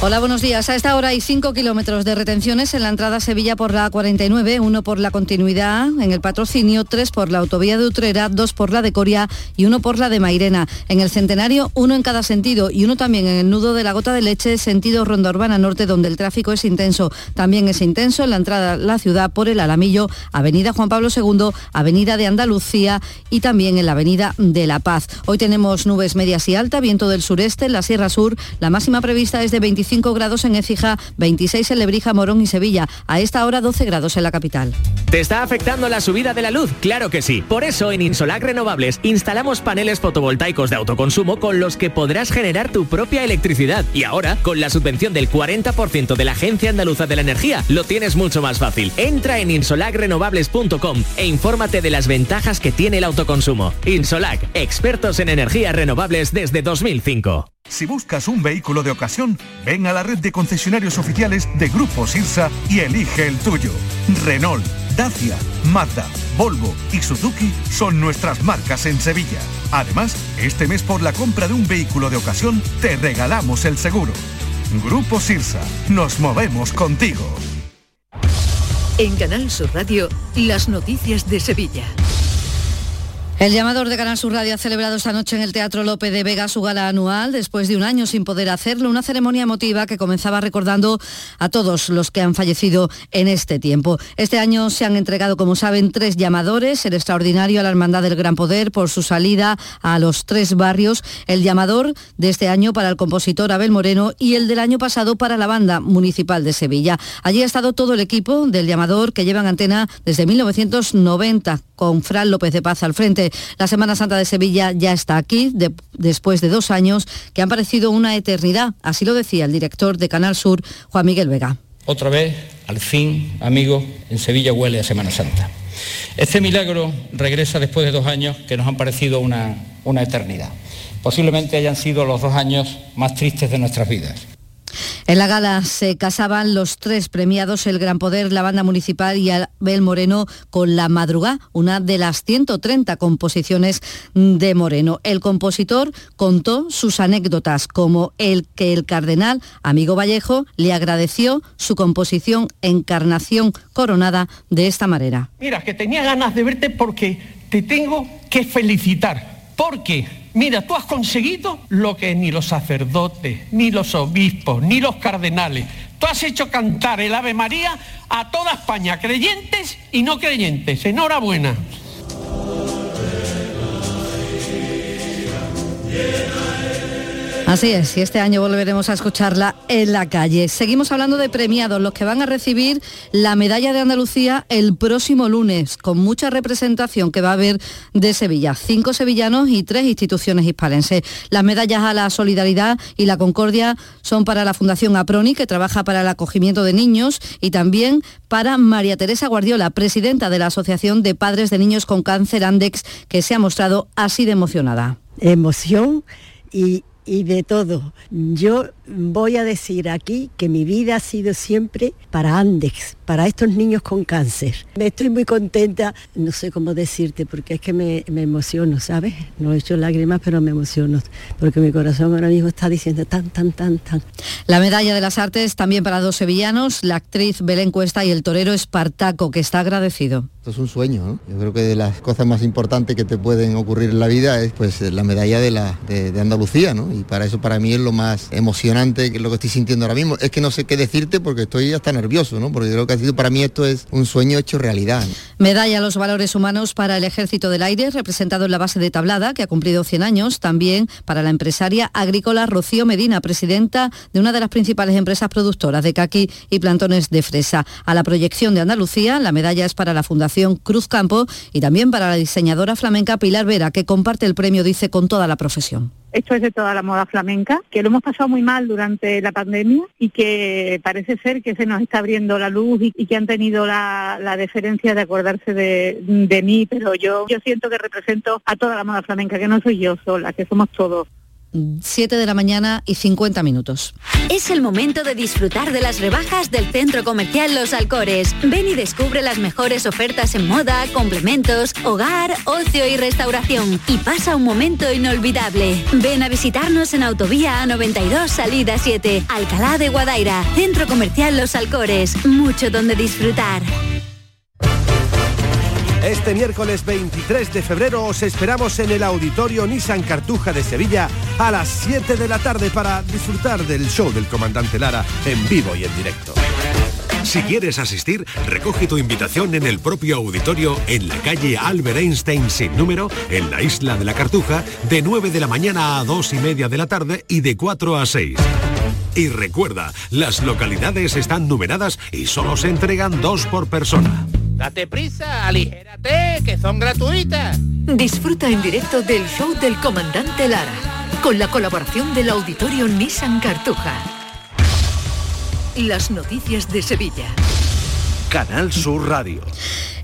Hola, buenos días. A esta hora hay 5 kilómetros de retenciones en la entrada a Sevilla por la 49, uno por la continuidad en el patrocinio, tres por la autovía de Utrera, dos por la de Coria y uno por la de Mairena. En el centenario, uno en cada sentido y uno también en el nudo de la gota de leche, sentido Ronda Urbana Norte, donde el tráfico es intenso. También es intenso en la entrada a la ciudad por el Alamillo, Avenida Juan Pablo II, Avenida de Andalucía y también en la Avenida de La Paz. Hoy tenemos nubes medias y alta, viento del sureste en la Sierra Sur. La máxima prevista es de 25 25 grados en Écija, 26 en Lebrija, Morón y Sevilla. A esta hora 12 grados en la capital. ¿Te está afectando la subida de la luz? Claro que sí. Por eso en Insolac Renovables instalamos paneles fotovoltaicos de autoconsumo con los que podrás generar tu propia electricidad. Y ahora, con la subvención del 40% de la Agencia Andaluza de la Energía, lo tienes mucho más fácil. Entra en insolacrenovables.com e infórmate de las ventajas que tiene el autoconsumo. Insolac, expertos en energías renovables desde 2005. Si buscas un vehículo de ocasión, ven a la red de concesionarios oficiales de Grupo Sirsa y elige el tuyo. Renault, Dacia, Mazda, Volvo y Suzuki son nuestras marcas en Sevilla. Además, este mes por la compra de un vehículo de ocasión te regalamos el seguro. Grupo Sirsa, nos movemos contigo. En Canal Sur Radio, las noticias de Sevilla. El llamador de Canal Sur Radio ha celebrado esta noche en el Teatro López de Vega su gala anual, después de un año sin poder hacerlo, una ceremonia emotiva que comenzaba recordando a todos los que han fallecido en este tiempo. Este año se han entregado, como saben, tres llamadores, el extraordinario a la Hermandad del Gran Poder por su salida a los tres barrios, el llamador de este año para el compositor Abel Moreno y el del año pasado para la banda municipal de Sevilla. Allí ha estado todo el equipo del llamador que llevan antena desde 1990 con Fran López de Paz al frente. La Semana Santa de Sevilla ya está aquí, después de dos años que han parecido una eternidad. Así lo decía el director de Canal Sur, Juan Miguel Vega. Otra vez, al fin, amigos, en Sevilla huele a Semana Santa. Este milagro regresa después de dos años que nos han parecido una, una eternidad. Posiblemente hayan sido los dos años más tristes de nuestras vidas. En la gala se casaban los tres premiados, el Gran Poder, la Banda Municipal y Abel Moreno con La Madrugá, una de las 130 composiciones de Moreno. El compositor contó sus anécdotas, como el que el cardenal, amigo Vallejo, le agradeció su composición Encarnación Coronada de esta manera. Mira, que tenía ganas de verte porque te tengo que felicitar, porque Mira, tú has conseguido lo que ni los sacerdotes, ni los obispos, ni los cardenales. Tú has hecho cantar el Ave María a toda España, creyentes y no creyentes. Enhorabuena. Así es, y este año volveremos a escucharla en la calle. Seguimos hablando de premiados, los que van a recibir la medalla de Andalucía el próximo lunes, con mucha representación que va a haber de Sevilla. Cinco sevillanos y tres instituciones hispalenses. Las medallas a la solidaridad y la concordia son para la Fundación APRONI, que trabaja para el acogimiento de niños, y también para María Teresa Guardiola, presidenta de la Asociación de Padres de Niños con Cáncer Andex, que se ha mostrado así de emocionada. Emoción y y de todo. Yo voy a decir aquí que mi vida ha sido siempre para Andex, para estos niños con cáncer. Me estoy muy contenta, no sé cómo decirte, porque es que me, me emociono, ¿sabes? No he hecho lágrimas, pero me emociono, porque mi corazón ahora mismo está diciendo tan, tan, tan, tan. La medalla de las artes también para dos sevillanos, la actriz Belén Cuesta y el torero Espartaco, que está agradecido. Es un sueño, ¿no? Yo creo que de las cosas más importantes que te pueden ocurrir en la vida es pues la medalla de, la, de, Andalucía, ¿no? Y para eso para mí es lo más emocionante, que lo que estoy sintiendo ahora mismo. Es que no sé qué decirte porque estoy hasta nervioso, ¿no? Porque creo que ha sido para mí esto es un sueño hecho realidad. Medalla a los valores humanos para el Ejército del Aire, representado en la base de Tablada, que ha cumplido 100 años. También para la empresaria agrícola Rocío Medina, presidenta de una de las principales empresas productoras de caqui y plantones de fresa. A la proyección de Andalucía, la medalla es para la Fundación Cruz Campo y también para la diseñadora flamenca Pilar Vera, que comparte el premio, dice, con toda la profesión. Esto es de toda la moda flamenca, que lo hemos pasado muy mal durante la pandemia y que parece ser que se nos está abriendo la luz y, que han tenido la, la deferencia de acordarse de, de mí, pero yo, yo siento que represento a toda la moda flamenca, que no soy yo sola, que somos todos. 7 de la mañana y 50 minutos. Es el momento de disfrutar de las rebajas del Centro Comercial Los Alcores. Ven y descubre las mejores ofertas en moda, complementos, hogar, ocio y restauración. Y pasa un momento inolvidable. Ven a visitarnos en Autovía A92 Salida 7, Alcalá de Guadaira. Centro Comercial Los Alcores. Mucho donde disfrutar. Este miércoles 23 de febrero os esperamos en el Auditorio Nissan Cartuja de Sevilla a las 7 de la tarde para disfrutar del show del comandante Lara en vivo y en directo. Si quieres asistir, recoge tu invitación en el propio auditorio en la calle Albert Einstein sin número, en la isla de la Cartuja, de 9 de la mañana a 2 y media de la tarde y de 4 a 6. Y recuerda, las localidades están numeradas y solo se entregan dos por persona. Date prisa, aligérate, que son gratuitas. Disfruta en directo del show del comandante Lara, con la colaboración del auditorio Nissan Cartuja. Las noticias de Sevilla. Canal Sur Radio.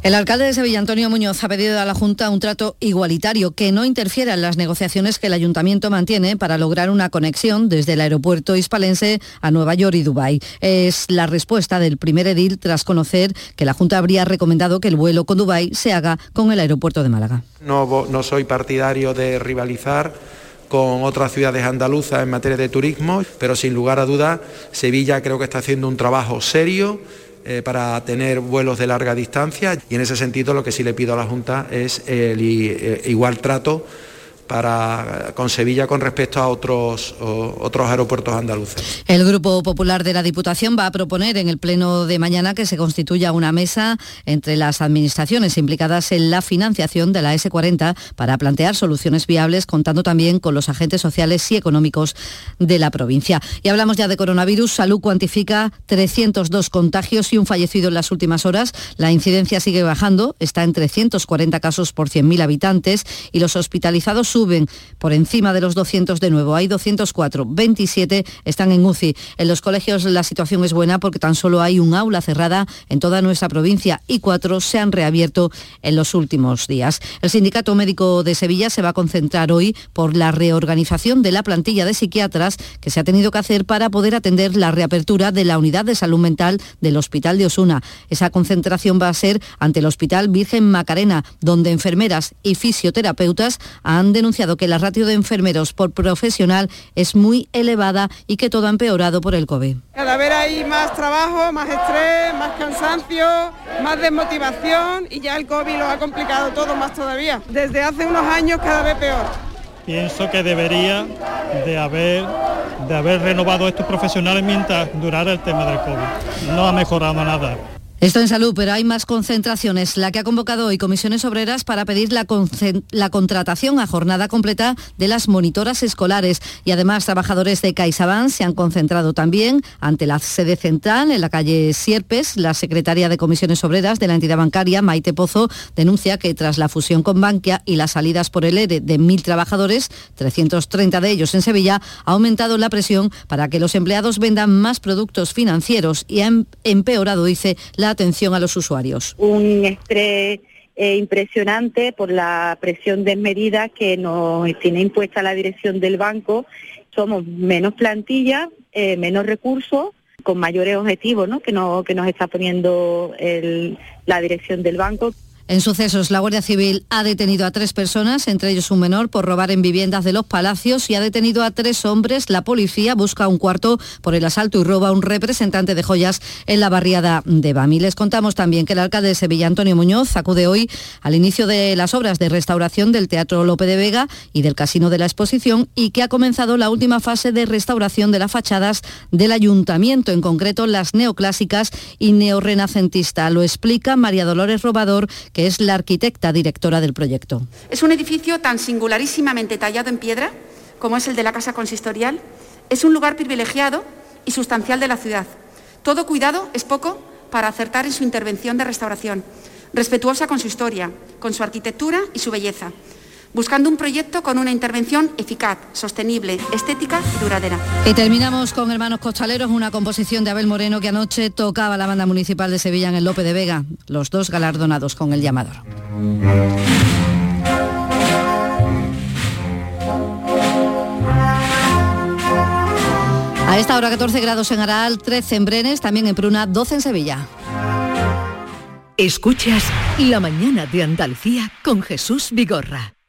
El alcalde de Sevilla, Antonio Muñoz, ha pedido a la Junta un trato igualitario que no interfiera en las negociaciones que el ayuntamiento mantiene para lograr una conexión desde el aeropuerto hispalense a Nueva York y Dubái. Es la respuesta del primer edil tras conocer que la Junta habría recomendado que el vuelo con Dubái se haga con el aeropuerto de Málaga. No, no soy partidario de rivalizar con otras ciudades andaluzas en materia de turismo, pero sin lugar a dudas Sevilla creo que está haciendo un trabajo serio eh, para tener vuelos de larga distancia y en ese sentido lo que sí le pido a la Junta es el eh, igual trato para, con Sevilla con respecto a otros, otros aeropuertos andaluces. El Grupo Popular de la Diputación va a proponer en el pleno de mañana que se constituya una mesa entre las administraciones implicadas en la financiación de la S40 para plantear soluciones viables, contando también con los agentes sociales y económicos de la provincia. Y hablamos ya de coronavirus. Salud cuantifica 302 contagios y un fallecido en las últimas horas. La incidencia sigue bajando, está en 340 casos por 100.000 habitantes y los hospitalizados suben por encima de los 200 de nuevo. Hay 204, 27 están en UCI. En los colegios la situación es buena porque tan solo hay un aula cerrada en toda nuestra provincia y cuatro se han reabierto en los últimos días. El Sindicato Médico de Sevilla se va a concentrar hoy por la reorganización de la plantilla de psiquiatras que se ha tenido que hacer para poder atender la reapertura de la unidad de salud mental del Hospital de Osuna. Esa concentración va a ser ante el Hospital Virgen Macarena, donde enfermeras y fisioterapeutas han denunciado que la ratio de enfermeros por profesional es muy elevada y que todo ha empeorado por el COVID. Cada vez hay más trabajo, más estrés, más cansancio, más desmotivación y ya el COVID lo ha complicado todo más todavía. Desde hace unos años cada vez peor. Pienso que debería de haber, de haber renovado estos profesionales mientras durara el tema del COVID. No ha mejorado nada. Esto en salud, pero hay más concentraciones. La que ha convocado hoy comisiones obreras para pedir la, contratación a jornada completa de las monitoras escolares. Y además, trabajadores de CaixaBank se han concentrado también ante la sede central en la calle Sierpes. La secretaria de comisiones obreras de la entidad bancaria, Maite Pozo, denuncia que tras la fusión con Bankia y las salidas por el ERE de mil trabajadores, 330 de ellos en Sevilla, ha aumentado la presión para que los empleados vendan más productos financieros y ha em- empeorado, dice, la atención a los usuarios. Un estrés eh, impresionante por la presión desmedida que nos tiene impuesta la dirección del banco. Somos menos plantilla, eh, menos recursos, con mayores objetivos ¿no? que, no, que nos está poniendo el- la dirección del banco. En sucesos, la Guardia Civil ha detenido a tres personas, entre ellos un menor, por robar en viviendas de los palacios y ha detenido a tres hombres. La policía busca un cuarto por el asalto y roba a un representante de joyas en la barriada de Bami. Les contamos también que el alcalde de Sevilla, Antonio Muñoz, acude hoy al inicio de las obras de restauración del Teatro Lope de Vega y del Casino de la Exposición y que ha comenzado la última fase de restauración de las fachadas del ayuntamiento, en concreto las neoclásicas y neorrenacentista. Lo explica María Dolores Robador, que es la arquitecta directora del proyecto. Es un edificio tan singularísimamente tallado en piedra como es el de la Casa Consistorial. Es un lugar privilegiado y sustancial de la ciudad. Todo cuidado es poco para acertar en su intervención de restauración, respetuosa con su historia, con su arquitectura y su belleza, buscando un proyecto con una intervención eficaz, sostenible, estética y duradera. Y terminamos con Hermanos Costaleros, una composición de Abel Moreno que anoche tocaba la banda municipal de Sevilla en el Lope de Vega, los dos galardonados con el llamador. A esta hora 14 grados en Aral, 13 en Brenes, también en Pruna, 12 en Sevilla. Escuchas La mañana de Andalucía con Jesús Vigorra,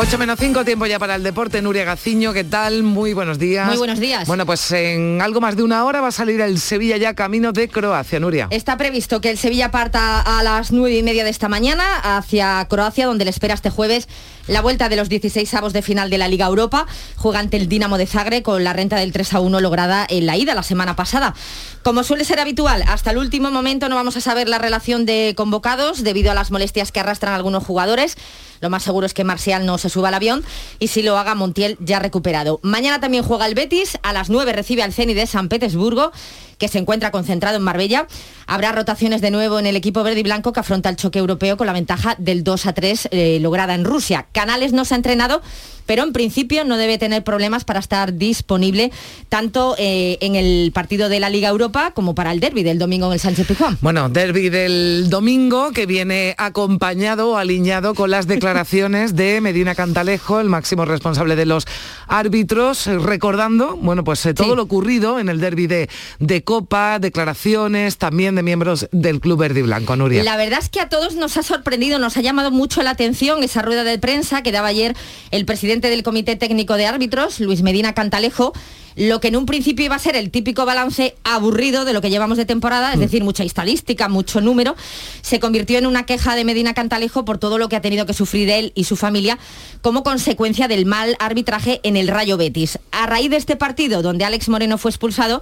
8 menos 5, tiempo ya para el deporte. Nuria Gaciño, ¿qué tal? Muy buenos días. Muy buenos días. Bueno, pues en algo más de una hora va a salir el Sevilla ya camino de Croacia, Nuria. Está previsto que el Sevilla parta a las nueve y media de esta mañana hacia Croacia, donde le espera este jueves la vuelta de los 16 avos de final de la Liga Europa. Juega ante el Dinamo de Zagreb con la renta del 3 a 1 lograda en la ida la semana pasada. Como suele ser habitual, hasta el último momento no vamos a saber la relación de convocados debido a las molestias que arrastran algunos jugadores. Lo más seguro es que Marcial no se suba al avión y si lo haga Montiel ya recuperado. Mañana también juega el Betis, a las 9 recibe al Zenit de San Petersburgo que se encuentra concentrado en Marbella. Habrá rotaciones de nuevo en el equipo verde y blanco que afronta el choque europeo con la ventaja del 2 a 3 eh, lograda en Rusia. Canales no se ha entrenado, pero en principio no debe tener problemas para estar disponible tanto eh, en el partido de la Liga Europa como para el derby del domingo en el Sánchez Pizjuán. Bueno, derby del domingo que viene acompañado o alineado con las declaraciones de Medina Cantalejo, el máximo responsable de los árbitros, eh, recordando, bueno, pues eh, todo lo ocurrido en el derby de, de Copa, declaraciones también de miembros del Club Verde y Blanco, Nuria. La verdad es que a todos nos ha sorprendido, nos ha llamado mucho la atención esa rueda de prensa que daba ayer el presidente del Comité Técnico de Árbitros, Luis Medina Cantalejo, lo que en un principio iba a ser el típico balance aburrido de lo que llevamos de temporada, es decir, mucha estadística, mucho número, se convirtió en una queja de Medina Cantalejo por todo lo que ha tenido que sufrir él y su familia como consecuencia del mal arbitraje en el Rayo Betis. A raíz de este partido, donde Alex Moreno fue expulsado,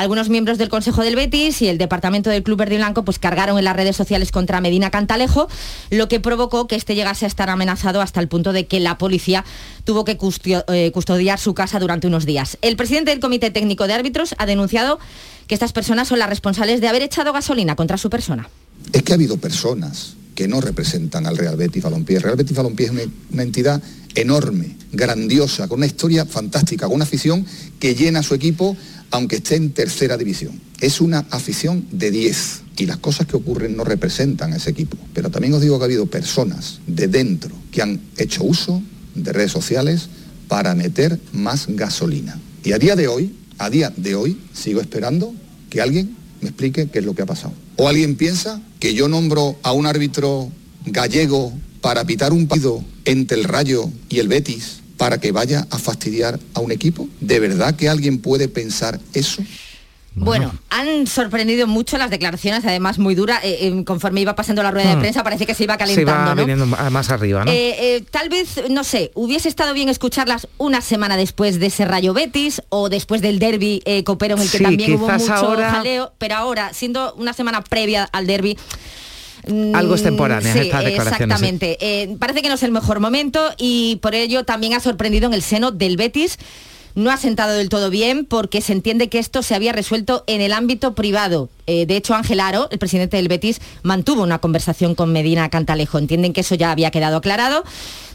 algunos miembros del Consejo del Betis y el departamento del Club Verde Blanco pues cargaron en las redes sociales contra Medina Cantalejo, lo que provocó que este llegase a estar amenazado hasta el punto de que la policía tuvo que eh, custodiar su casa durante unos días. El presidente del Comité Técnico de Árbitros ha denunciado que estas personas son las responsables de haber echado gasolina contra su persona. es que ha habido personas que no representan al Real Betis Balompié. El Real Betis Balompié es una, una entidad enorme, grandiosa, con una historia fantástica, con una afición que llena a su equipo aunque esté en tercera división. Es una afición de 10 y las cosas que ocurren no representan a ese equipo. Pero también os digo que ha habido personas de dentro que han hecho uso de redes sociales para meter más gasolina. Y a día de hoy, a día de hoy, sigo esperando que alguien me explique qué es lo que ha pasado. O alguien piensa que yo nombro a un árbitro gallego para pitar un partido entre el Rayo y el Betis para que vaya a fastidiar a un equipo. ¿De verdad que alguien puede pensar eso? Bueno, han sorprendido mucho las declaraciones, además muy duras. eh, eh, conforme iba pasando la rueda de Hmm. prensa, parece que se iba Se calentando. viniendo ma- más arriba, ¿no? Eh, eh, tal vez, no sé, hubiese estado bien escucharlas una semana después de ese Rayo Betis o después del derby eh, copero en el que Sí, también hubo mucho ahora- jaleo, pero ahora, siendo una semana previa al derby. Mm, Algo extemporáneas sí, estas declaraciones, sí. Exactamente. Eh, parece que no es el mejor momento y por ello también ha sorprendido en el seno del Betis. No ha sentado del todo bien porque se entiende que esto se había resuelto en el ámbito privado. Eh, de hecho, Ángel Aro, el presidente del Betis, mantuvo una conversación con Medina Cantalejo. Entienden que eso ya había quedado aclarado.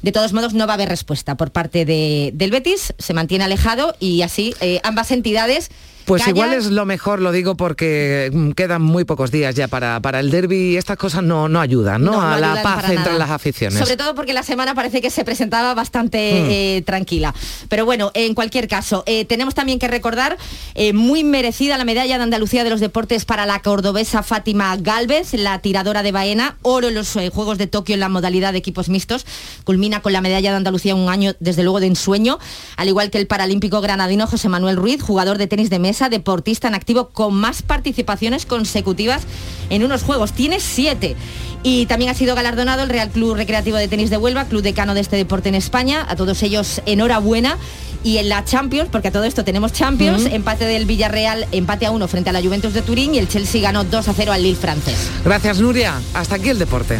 De todos modos, no va a haber respuesta por parte del Betis, se mantiene alejado y así eh, ambas entidades pues igual es lo mejor, lo digo porque mm, quedan muy pocos días ya para, para el derby y estas cosas no, no ayudan, ¿no? a la paz entre las aficiones. Sobre todo porque la semana parece que se presentaba bastante hmm. eh, tranquila. Pero bueno, en cualquier caso, eh, tenemos también que recordar eh, muy merecida la medalla de Andalucía de los Deportes para la cordobesa Fátima Galvez, la tiradora de Baena, oro en los Juegos de Tokio en la modalidad de equipos mixtos. Culmina con la medalla de Andalucía un año, desde luego, de ensueño, al igual que el paralímpico granadino José Manuel Ruiz, jugador de tenis de mesa deportista en activo con más participaciones consecutivas en unos juegos. Tiene siete. Y también ha sido galardonado el Real Club Recreativo de Tenis de Huelva, club decano de este deporte en España. A todos ellos enhorabuena. Y en la Champions, porque a todo esto tenemos Champions, empate del Villarreal, empate a uno frente a la Juventus de Turín y el Chelsea ganó 2 a 0 al Lille francés. Gracias, Nuria. Hasta aquí el deporte.